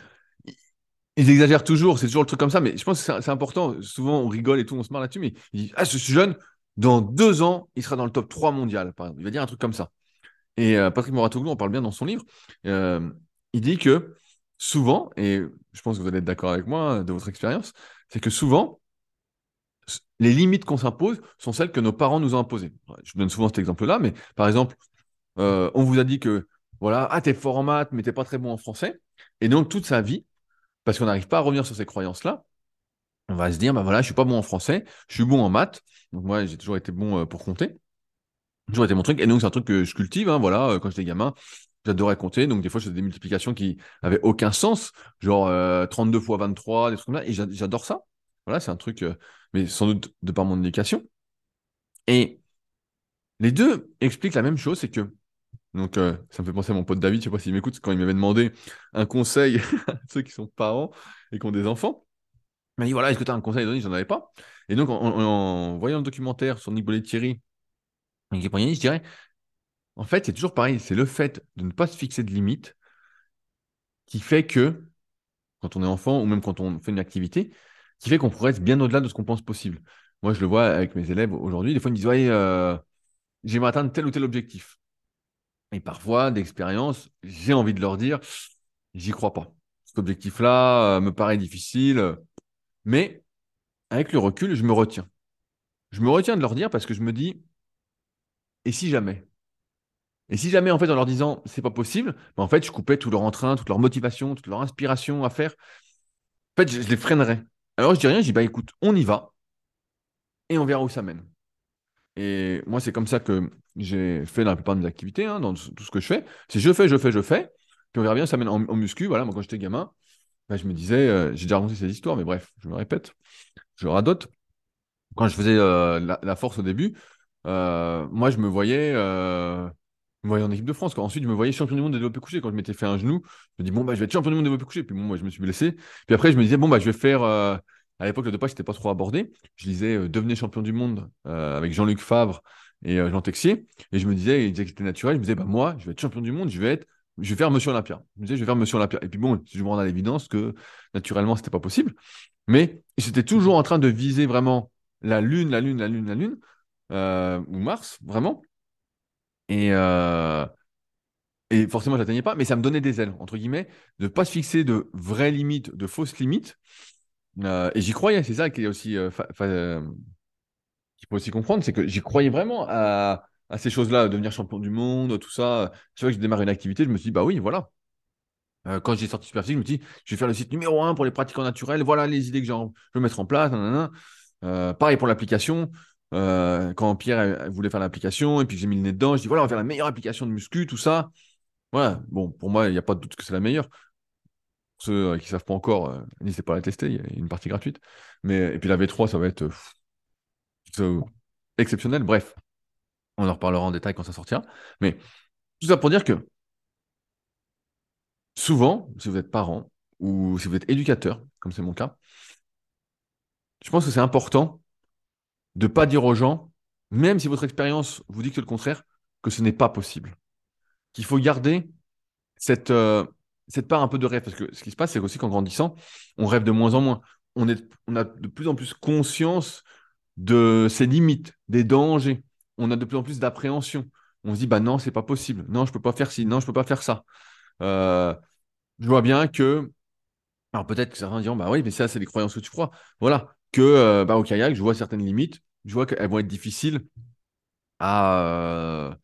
S1: ils exagèrent toujours, c'est toujours le truc comme ça, mais je pense que c'est important. Souvent, on rigole et tout, on se marre là-dessus, mais il dit Ah, ce jeune, dans deux ans, il sera dans le top 3 mondial. Il va dire un truc comme ça. Et euh, Patrick Moratoglou, on parle bien dans son livre, euh, il dit que souvent, et je pense que vous allez être d'accord avec moi hein, de votre expérience, c'est que souvent, les limites qu'on s'impose sont celles que nos parents nous ont imposées. Je donne souvent cet exemple-là, mais par exemple, euh, on vous a dit que voilà, ah, t'es fort en maths, mais t'es pas très bon en français. Et donc, toute sa vie, parce qu'on n'arrive pas à revenir sur ces croyances-là, on va se dire, bah voilà, je suis pas bon en français, je suis bon en maths. Donc, moi, j'ai toujours été bon euh, pour compter. Toujours été mon truc. Et donc, c'est un truc que je cultive, hein, voilà, euh, quand j'étais gamin. J'adorais compter, donc des fois je faisais des multiplications qui avaient aucun sens, genre 32 fois 23, des trucs comme ça, et j'adore ça. Voilà, c'est un truc mais sans doute de par mon éducation. Et les deux expliquent la même chose, c'est que, donc euh, ça me fait penser à mon pote David, je sais pas s'il m'écoute, quand il m'avait demandé un conseil <laughs> à ceux qui sont parents et qui ont des enfants. M'a dit, voilà, est-ce que tu as un conseil à donner? J'en avais pas. Et donc, en, voyant le documentaire sur Nicolas Thierry, je dirais, en fait, c'est toujours pareil, c'est le fait de ne pas se fixer de limites qui fait que, quand on est enfant ou même quand on fait une activité, qui fait qu'on être bien au-delà de ce qu'on pense possible. Moi, je le vois avec mes élèves aujourd'hui. Des fois, ils me disent Ouais, euh, j'aimerais atteindre tel ou tel objectif. Et parfois, d'expérience, j'ai envie de leur dire J'y crois pas. Cet objectif-là euh, me paraît difficile. Mais avec le recul, je me retiens. Je me retiens de leur dire parce que je me dis Et si jamais? Et si jamais, en fait, en leur disant c'est pas possible, ben, en fait, je coupais tout leur entrain, toute leur motivation, toute leur inspiration à faire. En fait, je les freinerais. Alors je dis rien, je dis bah écoute, on y va et on verra où ça mène. Et moi, c'est comme ça que j'ai fait dans la plupart de mes activités, hein, dans tout ce que je fais. C'est je fais, je fais, je fais, puis on verra bien, ça mène en, muscu. Voilà, moi quand j'étais gamin, bah, je me disais, euh, j'ai déjà raconté cette histoire, mais bref, je me répète, je radote. Quand je faisais euh, la, force au début, euh, moi, je me voyais, voyais en équipe de France. Quoi. Ensuite, je me voyais champion du monde des développés couchés. Quand je m'étais fait un genou, je me dis, bon, bah, je vais être champion du monde des développés couchés. Puis bon, moi, je me suis blessé. Puis après, je me disais, bon, bah, je vais faire. à l'époque, le dopage, n'était pas trop abordé. Je lisais Devenez champion du monde avec Jean-Luc Favre et Jean Texier. Et je me disais, il disait que c'était naturel. Je me disais, bah, moi, je vais être champion du monde. Je vais être. Je vais faire Monsieur Olympia. Je me disais, je vais faire Monsieur Olympia. Et puis bon, je me rends à l'évidence que naturellement, c'était pas possible. Mais j'étais toujours en train de viser vraiment la Lune, la Lune, la Lune, la Lune, euh, ou Mars, vraiment. Et, euh, et forcément, je n'atteignais pas, mais ça me donnait des ailes, entre guillemets, de ne pas se fixer de vraies limites, de fausses limites. Euh, et j'y croyais, c'est ça qui est aussi, qu'il faut aussi comprendre, c'est que j'y croyais vraiment à, à ces choses-là, devenir champion du monde, tout ça. Chaque fois que j'ai démarré une activité, je me suis dit, bah oui, voilà. Euh, quand j'ai sorti Superphysique, je me suis dit, je vais faire le site numéro un pour les pratiquants naturels, voilà les idées que j'ai je veux mettre en place. nanana. Euh, pareil pour l'application. Euh, quand Pierre voulait faire l'application et puis j'ai mis le nez dedans, je dis voilà, on va faire la meilleure application de muscu, tout ça. Voilà, bon, pour moi, il n'y a pas de doute que c'est la meilleure. Pour ceux qui ne savent pas encore, n'hésitez pas à la tester, il y a une partie gratuite. Mais, et puis la V3, ça va être exceptionnel. Bref, on en reparlera en détail quand ça sortira. Mais tout ça pour dire que souvent, si vous êtes parent ou si vous êtes éducateur, comme c'est mon cas, je pense que c'est important de ne pas dire aux gens, même si votre expérience vous dit que c'est le contraire, que ce n'est pas possible. Qu'il faut garder cette, euh, cette part un peu de rêve. Parce que ce qui se passe, c'est aussi qu'en grandissant, on rêve de moins en moins. On, est, on a de plus en plus conscience de ses limites, des dangers. On a de plus en plus d'appréhension. On se dit, bah non, c'est pas possible. Non, je peux pas faire ci. Non, je peux pas faire ça. Euh, je vois bien que, alors peut-être que certains diront, bah oui, mais ça, c'est des croyances que tu crois. Voilà, que euh, bah, au kayak, je vois certaines limites. Je vois qu'elles vont être difficiles à, euh,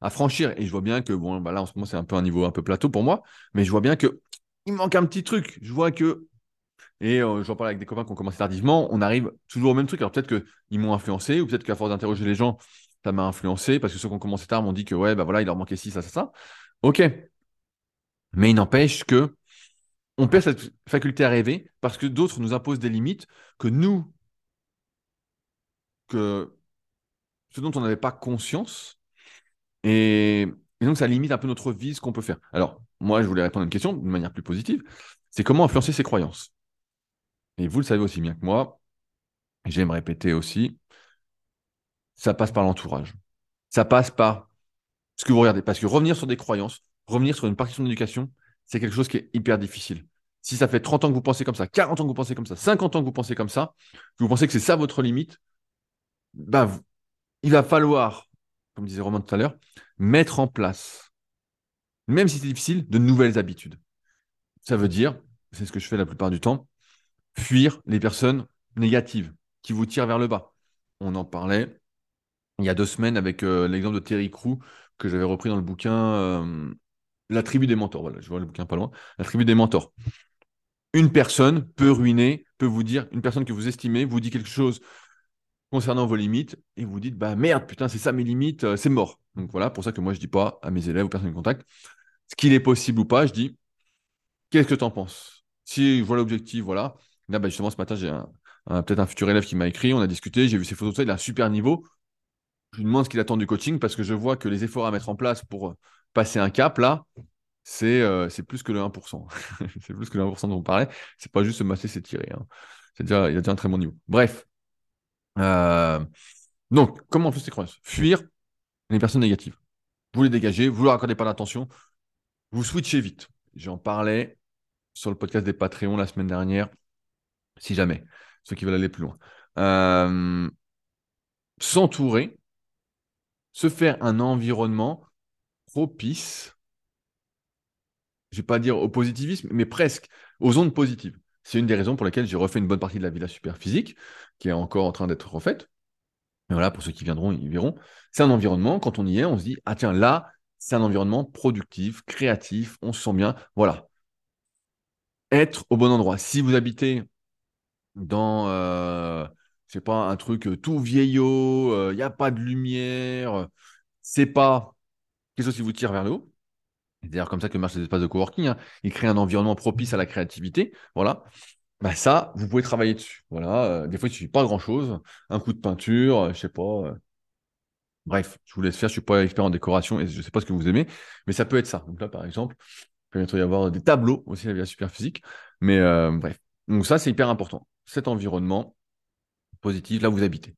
S1: à franchir. Et je vois bien que, bon, bah là, en ce moment, c'est un peu un niveau un peu plateau pour moi, mais je vois bien que il manque un petit truc. Je vois que, et j'en parle avec des copains qui ont commencé tardivement, on arrive toujours au même truc. Alors peut-être qu'ils m'ont influencé, ou peut-être qu'à force d'interroger les gens, ça m'a influencé, parce que ceux qui ont commencé tard m'ont dit que, ouais, bah voilà, il leur manquait ci, ça, ça, ça. Ok. Mais il n'empêche que on perd cette faculté à rêver parce que d'autres nous imposent des limites que nous, que ce dont on n'avait pas conscience. Et, donc, ça limite un peu notre vie, ce qu'on peut faire. Alors, moi, je voulais répondre à une question d'une manière plus positive. C'est comment influencer ses croyances? Et vous le savez aussi bien que moi, j'aime répéter aussi, ça passe par l'entourage. Ça passe par ce que vous regardez. Parce que revenir sur des croyances, revenir sur une partie de son éducation, c'est quelque chose qui est hyper difficile. Si ça fait 30 ans que vous pensez comme ça, 40 ans que vous pensez comme ça, 50 ans que vous pensez comme ça, que vous pensez que c'est ça votre limite, bah, il va falloir, comme disait Romain tout à l'heure, mettre en place, même si c'est difficile, de nouvelles habitudes. Ça veut dire, c'est ce que je fais la plupart du temps, fuir les personnes négatives qui vous tirent vers le bas. On en parlait il y a deux semaines avec euh, l'exemple de Terry Crew que j'avais repris dans le bouquin euh, La tribu des mentors. Voilà, je vois le bouquin pas loin. La tribu des mentors. Une personne peut ruiner, peut vous dire, une personne que vous estimez vous dit quelque chose concernant vos limites et vous dites bah merde putain c'est ça mes limites euh, c'est mort donc voilà pour ça que moi je dis pas à mes élèves ou personnes de contact ce qu'il est possible ou pas je dis qu'est-ce que tu en penses? Si je vois l'objectif voilà là bah, justement ce matin j'ai peut-être un futur élève qui m'a écrit on a discuté j'ai vu ses photos ça il a un super niveau je lui demande ce qu'il attend du coaching parce que je vois que les efforts à mettre en place pour euh, passer un cap là c'est plus que le 1% c'est plus que le 1% <laughs> dont on parlait c'est pas juste se masser c'est tirer hein. c'est déjà il a déjà un très bon niveau bref euh, donc, comment on fait ces croyances? Fuir les personnes négatives. Vous les dégagez, vous ne leur accordez pas d'attention, vous switchez vite. J'en parlais sur le podcast des Patreons la semaine dernière, si jamais, ceux qui veulent aller plus loin. Euh, S'entourer, se faire un environnement propice, je ne vais pas dire au positivisme, mais presque aux ondes positives. C'est une des raisons pour lesquelles j'ai refait une bonne partie de la Villa Super Physique, qui est encore en train d'être refaite. Mais voilà, pour ceux qui viendront, ils verront. C'est un environnement, quand on y est, on se dit, ah tiens, là, c'est un environnement productif, créatif, on se sent bien. Voilà. Être au bon endroit. Si vous habitez dans, euh, sais pas, un truc euh, tout vieillot, il n'y a pas de lumière, c'est pas quelque chose qui vous tire vers le haut. C'est d'ailleurs comme ça que marchent les espaces de coworking. Hein. Ils créent un environnement propice à la créativité. Voilà. Bah ça, vous pouvez travailler dessus. Voilà. Euh, des fois, il ne suffit pas grand-chose. Un coup de peinture, euh, je sais pas. euh, Bref, je vous laisse faire. Je suis pas expert en décoration et je sais pas ce que vous aimez, mais ça peut être ça. Donc là, par exemple, il peut y avoir des tableaux aussi avec la super physique. Mais euh, bref. Donc ça, c'est hyper important. Cet environnement là où vous habitez.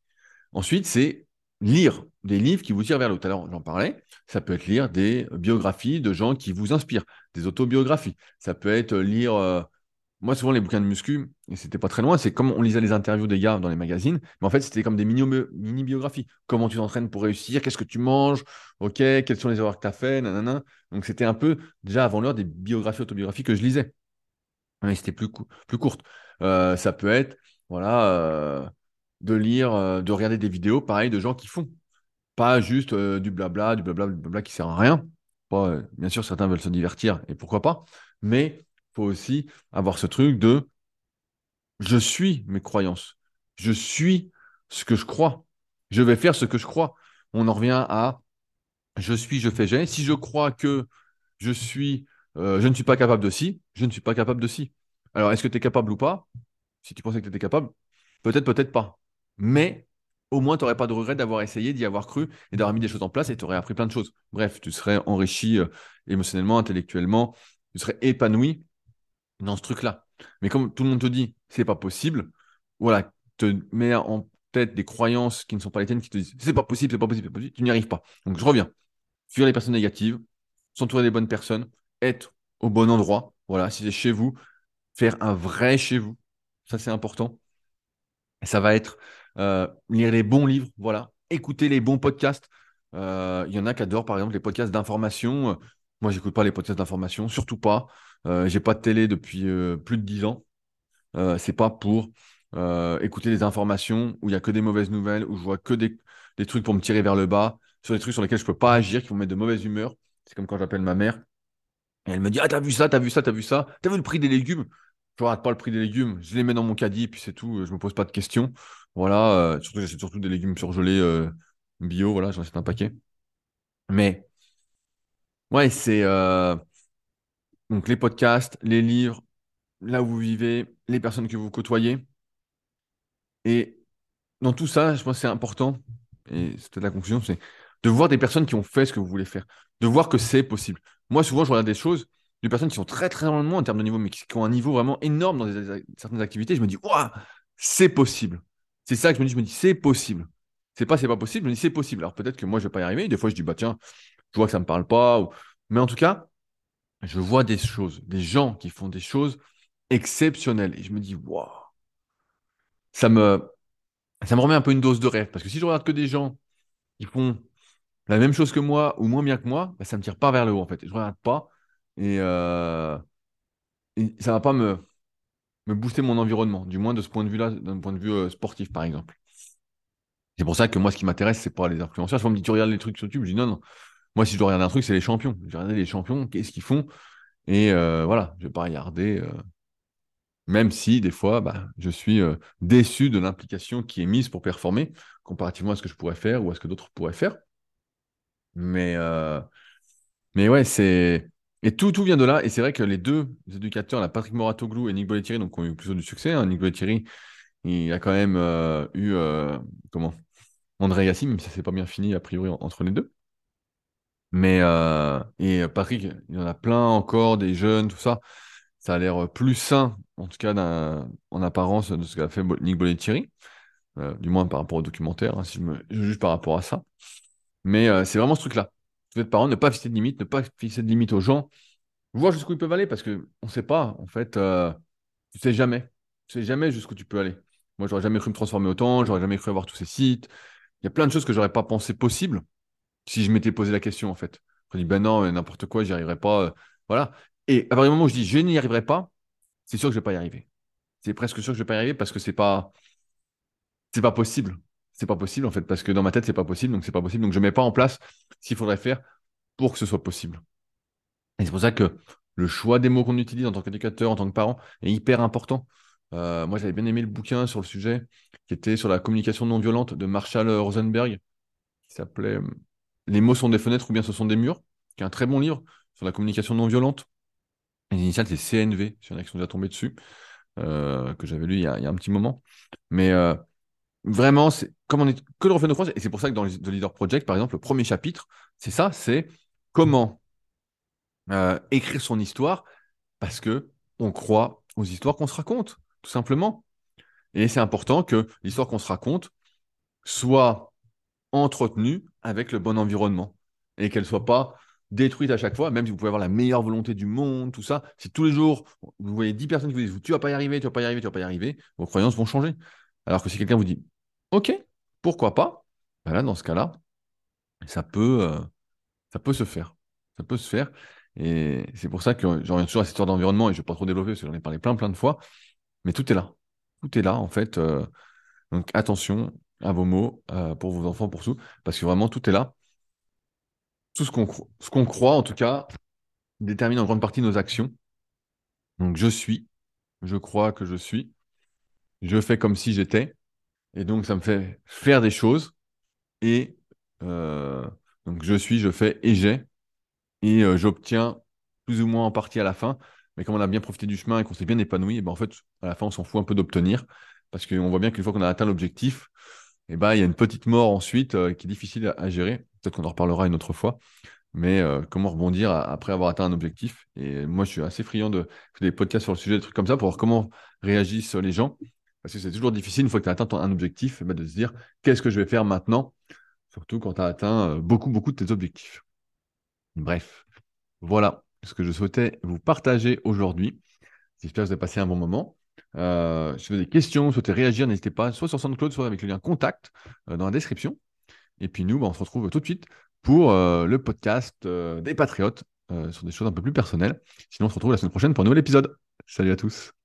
S1: Ensuite, c'est lire des livres qui vous tirent vers le haut. Tout à l'heure, j'en parlais. Ça peut être lire des biographies de gens qui vous inspirent, des autobiographies. Ça peut être lire, euh, moi souvent les bouquins de muscu, et c'était pas très loin, c'est comme on lisait les interviews des gars dans les magazines, mais en fait c'était comme des mini- mini-biographies. Comment tu t'entraînes pour réussir, qu'est-ce que tu manges, ok, quelles sont les erreurs que tu as fait, nanana. Donc c'était un peu, déjà avant l'heure, des biographies, autobiographies que je lisais. Mais c'était plus, plus courte. Euh, ça peut être, voilà, euh, de lire, euh, de regarder des vidéos, pareil, de gens qui font. Pas juste euh, du blabla, du blabla, du blabla qui sert à rien. Euh, bien sûr, certains veulent se divertir, et pourquoi pas. Mais il faut aussi avoir ce truc de je suis mes croyances. Je suis ce que je crois. Je vais faire ce que je crois. On en revient à je suis, je fais, j'ai. Si je crois que je suis, je ne suis pas capable de ci, je ne suis pas capable de ci. Alors, est-ce que tu es capable ou pas? Si tu pensais que tu étais capable, peut-être, peut-être pas. Mais au moins, tu n'aurais pas de regret d'avoir essayé, d'y avoir cru et d'avoir mis des choses en place et tu aurais appris plein de choses. Bref, tu serais enrichi euh, émotionnellement, intellectuellement, tu serais épanoui dans ce truc-là. Mais comme tout le monde te dit, c'est pas possible, voilà, te met en tête des croyances qui ne sont pas les tiennes, qui te disent, c'est pas possible, c'est pas possible, c'est pas possible, tu n'y arrives pas. Donc, je reviens fuir les personnes négatives, s'entourer des bonnes personnes, être au bon endroit. Voilà, si c'est chez vous, faire un vrai chez vous. Ça, c'est important. Et ça va être lire les bons livres, voilà, écouter les bons podcasts. Euh, Il y en a qui adorent, par exemple, les podcasts d'information. Euh, Moi, j'écoute pas les podcasts d'information, surtout pas. Euh, j'ai pas de télé depuis euh, plus de 10 ans. Euh, c'est pas pour euh, écouter des informations où il y a que des mauvaises nouvelles, où je vois que des, des trucs pour me tirer vers le bas, sur des trucs sur lesquels je peux pas agir, qui vont me mettre de mauvaise humeur. C'est comme quand j'appelle ma mère et elle me dit Ah, t'as vu ça, t'as vu ça, t'as vu ça, t'as vu le prix des légumes? Je regarde pas le prix des légumes, je les mets dans mon caddie, puis c'est tout, je me pose pas de questions. Voilà, euh, surtout surtout des légumes surgelés euh, bio, voilà, j'en achète un paquet. Mais ouais, c'est euh, donc les podcasts, les livres, là où vous vivez, les personnes que vous côtoyez. Et dans tout ça, je pense que c'est important, et c'était la conclusion, c'est de voir des personnes qui ont fait ce que vous voulez faire, de voir que c'est possible. Moi, souvent, je regarde des choses de personnes qui sont très, très loin de moi en termes de niveau, mais qui, ont un niveau vraiment énorme dans certaines activités. Je me dis, waouh, c'est possible. C'est ça que je me dis, je me dis, c'est possible. C'est pas, c'est pas possible, je me dis, c'est possible. Alors peut-être que moi, je vais pas y arriver. Des fois, je dis, bah tiens, je vois que ça me parle pas. Mais en tout cas, je vois des choses, des gens qui font des choses exceptionnelles. Et je me dis, waouh, ça me, ça me remet un peu une dose de rêve. Parce que si je regarde que des gens qui font la même chose que moi ou moins bien que moi, bah, ça me tire pas vers le haut en fait. Je regarde pas et, euh, et ça va pas me, me booster mon environnement, du moins de ce point de vue-là, d'un point de vue euh, sportif par exemple. C'est pour ça que moi, ce qui m'intéresse, c'est pas les influenceurs. Souvent, on me dit, tu regardes les trucs sur YouTube. Je dis, non, non. Moi, si je dois regarder un truc, c'est les champions. Je vais regarder les champions, qu'est-ce qu'ils font? Et euh, voilà, je vais pas regarder, euh, même si des fois, bah, je suis déçu de l'implication qui est mise pour performer, comparativement à ce que je pourrais faire ou à ce que d'autres pourraient faire. Mais, Mais ouais, c'est. Et tout, tout vient de là. Et c'est vrai que les deux éducateurs, là, Patrick Moratoglou et Nick Bollettieri, donc, ont eu plutôt du succès. hein. Nick Bollettieri, il a quand même euh, eu. euh, comment? André Agassi, même si ça s'est pas bien fini, a priori, en- entre les deux. Mais. euh, et Patrick, il y en a plein encore, des jeunes, tout ça. Ça a l'air plus sain, en tout cas, en apparence, de ce qu'a fait Nick Bollettieri. Du moins par rapport au documentaire, hein, si je me je juge par rapport à ça. Mais c'est vraiment ce truc-là. Vous êtes parent, ne pas fixer de limites, ne pas fixer de limites aux gens. Voir jusqu'où ils peuvent aller parce que on sait pas en fait euh, tu sais jamais. Tu sais jamais jusqu'où tu peux aller. Moi j'aurais jamais cru me transformer autant j'aurais jamais cru avoir tous ces sites. Il y a plein de choses que j'aurais pas pensé possible si je m'étais posé la question en fait. Je me dis ben non n'importe quoi j'y arriverai pas euh, voilà. Et à partir du moment où je dis je n'y arriverai pas c'est sûr que je vais pas y arriver. C'est presque sûr que je vais pas y arriver parce que c'est pas c'est pas possible c'est pas possible en fait parce que dans ma tête c'est pas possible donc c'est pas possible donc je mets pas en place ce qu'il faudrait faire pour que ce soit possible et c'est pour ça que le choix des mots qu'on utilise en tant qu'éducateur, en tant que parent, est hyper important. Euh, moi, j'avais bien aimé le bouquin sur le sujet, qui était sur la communication non violente de Marshall Rosenberg, qui s'appelait euh, Les mots sont des fenêtres ou bien ce sont des murs, qui est un très bon livre sur la communication non violente. Les initiales, c'est CNV, s'il y en a qui sont déjà tombés dessus, euh, que j'avais lu il y, a, un petit moment. Mais vraiment, c'est comme on est que le reflet de France, et c'est pour ça que dans The Leader Project, par exemple, le premier chapitre, c'est ça, c'est comment euh, écrire son histoire, parce que on croit aux histoires qu'on se raconte, tout simplement. Et c'est important que l'histoire qu'on se raconte soit entretenue avec le bon environnement et qu'elle soit pas détruite à chaque fois, même si vous pouvez avoir la meilleure volonté du monde, tout ça. Si tous les jours, vous voyez 10 personnes qui vous disent tu vas pas y arriver, tu vas pas y arriver, tu vas pas y arriver, vos croyances vont changer. Alors que si quelqu'un vous dit ok, pourquoi pas, ben là, dans ce cas-là, ça peut, euh, ça peut se faire. Ça peut se faire. Et c'est pour ça que j'en reviens toujours à cette histoire d'environnement et je ne vais pas trop développer parce que j'en ai parlé plein, plein de fois. Mais tout est là. Tout est là, en fait. Euh, donc attention à vos mots euh, pour vos enfants, pour tout. Parce que vraiment, tout est là. Tout ce qu'on croit, en tout cas, détermine en grande partie nos actions. Donc je suis. Je crois que je suis. Je fais comme si j'étais. Et donc, ça me fait faire des choses. Et euh, donc, je suis, je fais et j'ai. Et euh, j'obtiens plus ou moins en partie à la fin. Mais comme on a bien profité du chemin et qu'on s'est bien épanoui, et ben en fait, à la fin, on s'en fout un peu d'obtenir. Parce qu'on voit bien qu'une fois qu'on a atteint l'objectif, et ben, il y a une petite mort ensuite euh, qui est difficile à, gérer. Peut-être qu'on en reparlera une autre fois. Mais comment rebondir après avoir atteint un objectif? Et moi, je suis assez friand de faire des podcasts sur le sujet, des trucs comme ça, pour voir comment réagissent les gens. Parce que c'est toujours difficile, une fois que tu as atteint un objectif, eh ben, de se dire qu'est-ce que je vais faire maintenant, surtout quand tu as atteint euh, beaucoup, beaucoup de tes objectifs. Bref, voilà ce que je souhaitais vous partager aujourd'hui. J'espère que vous avez passé un bon moment. Euh, si vous avez des questions, souhaitez réagir, n'hésitez pas, soit sur SoundCloud, soit avec le lien contact euh, dans la description. Et puis nous, bah, on se retrouve tout de suite pour le podcast des Patriotes sur des choses un peu plus personnelles. Sinon, on se retrouve la semaine prochaine pour un nouvel épisode. Salut à tous.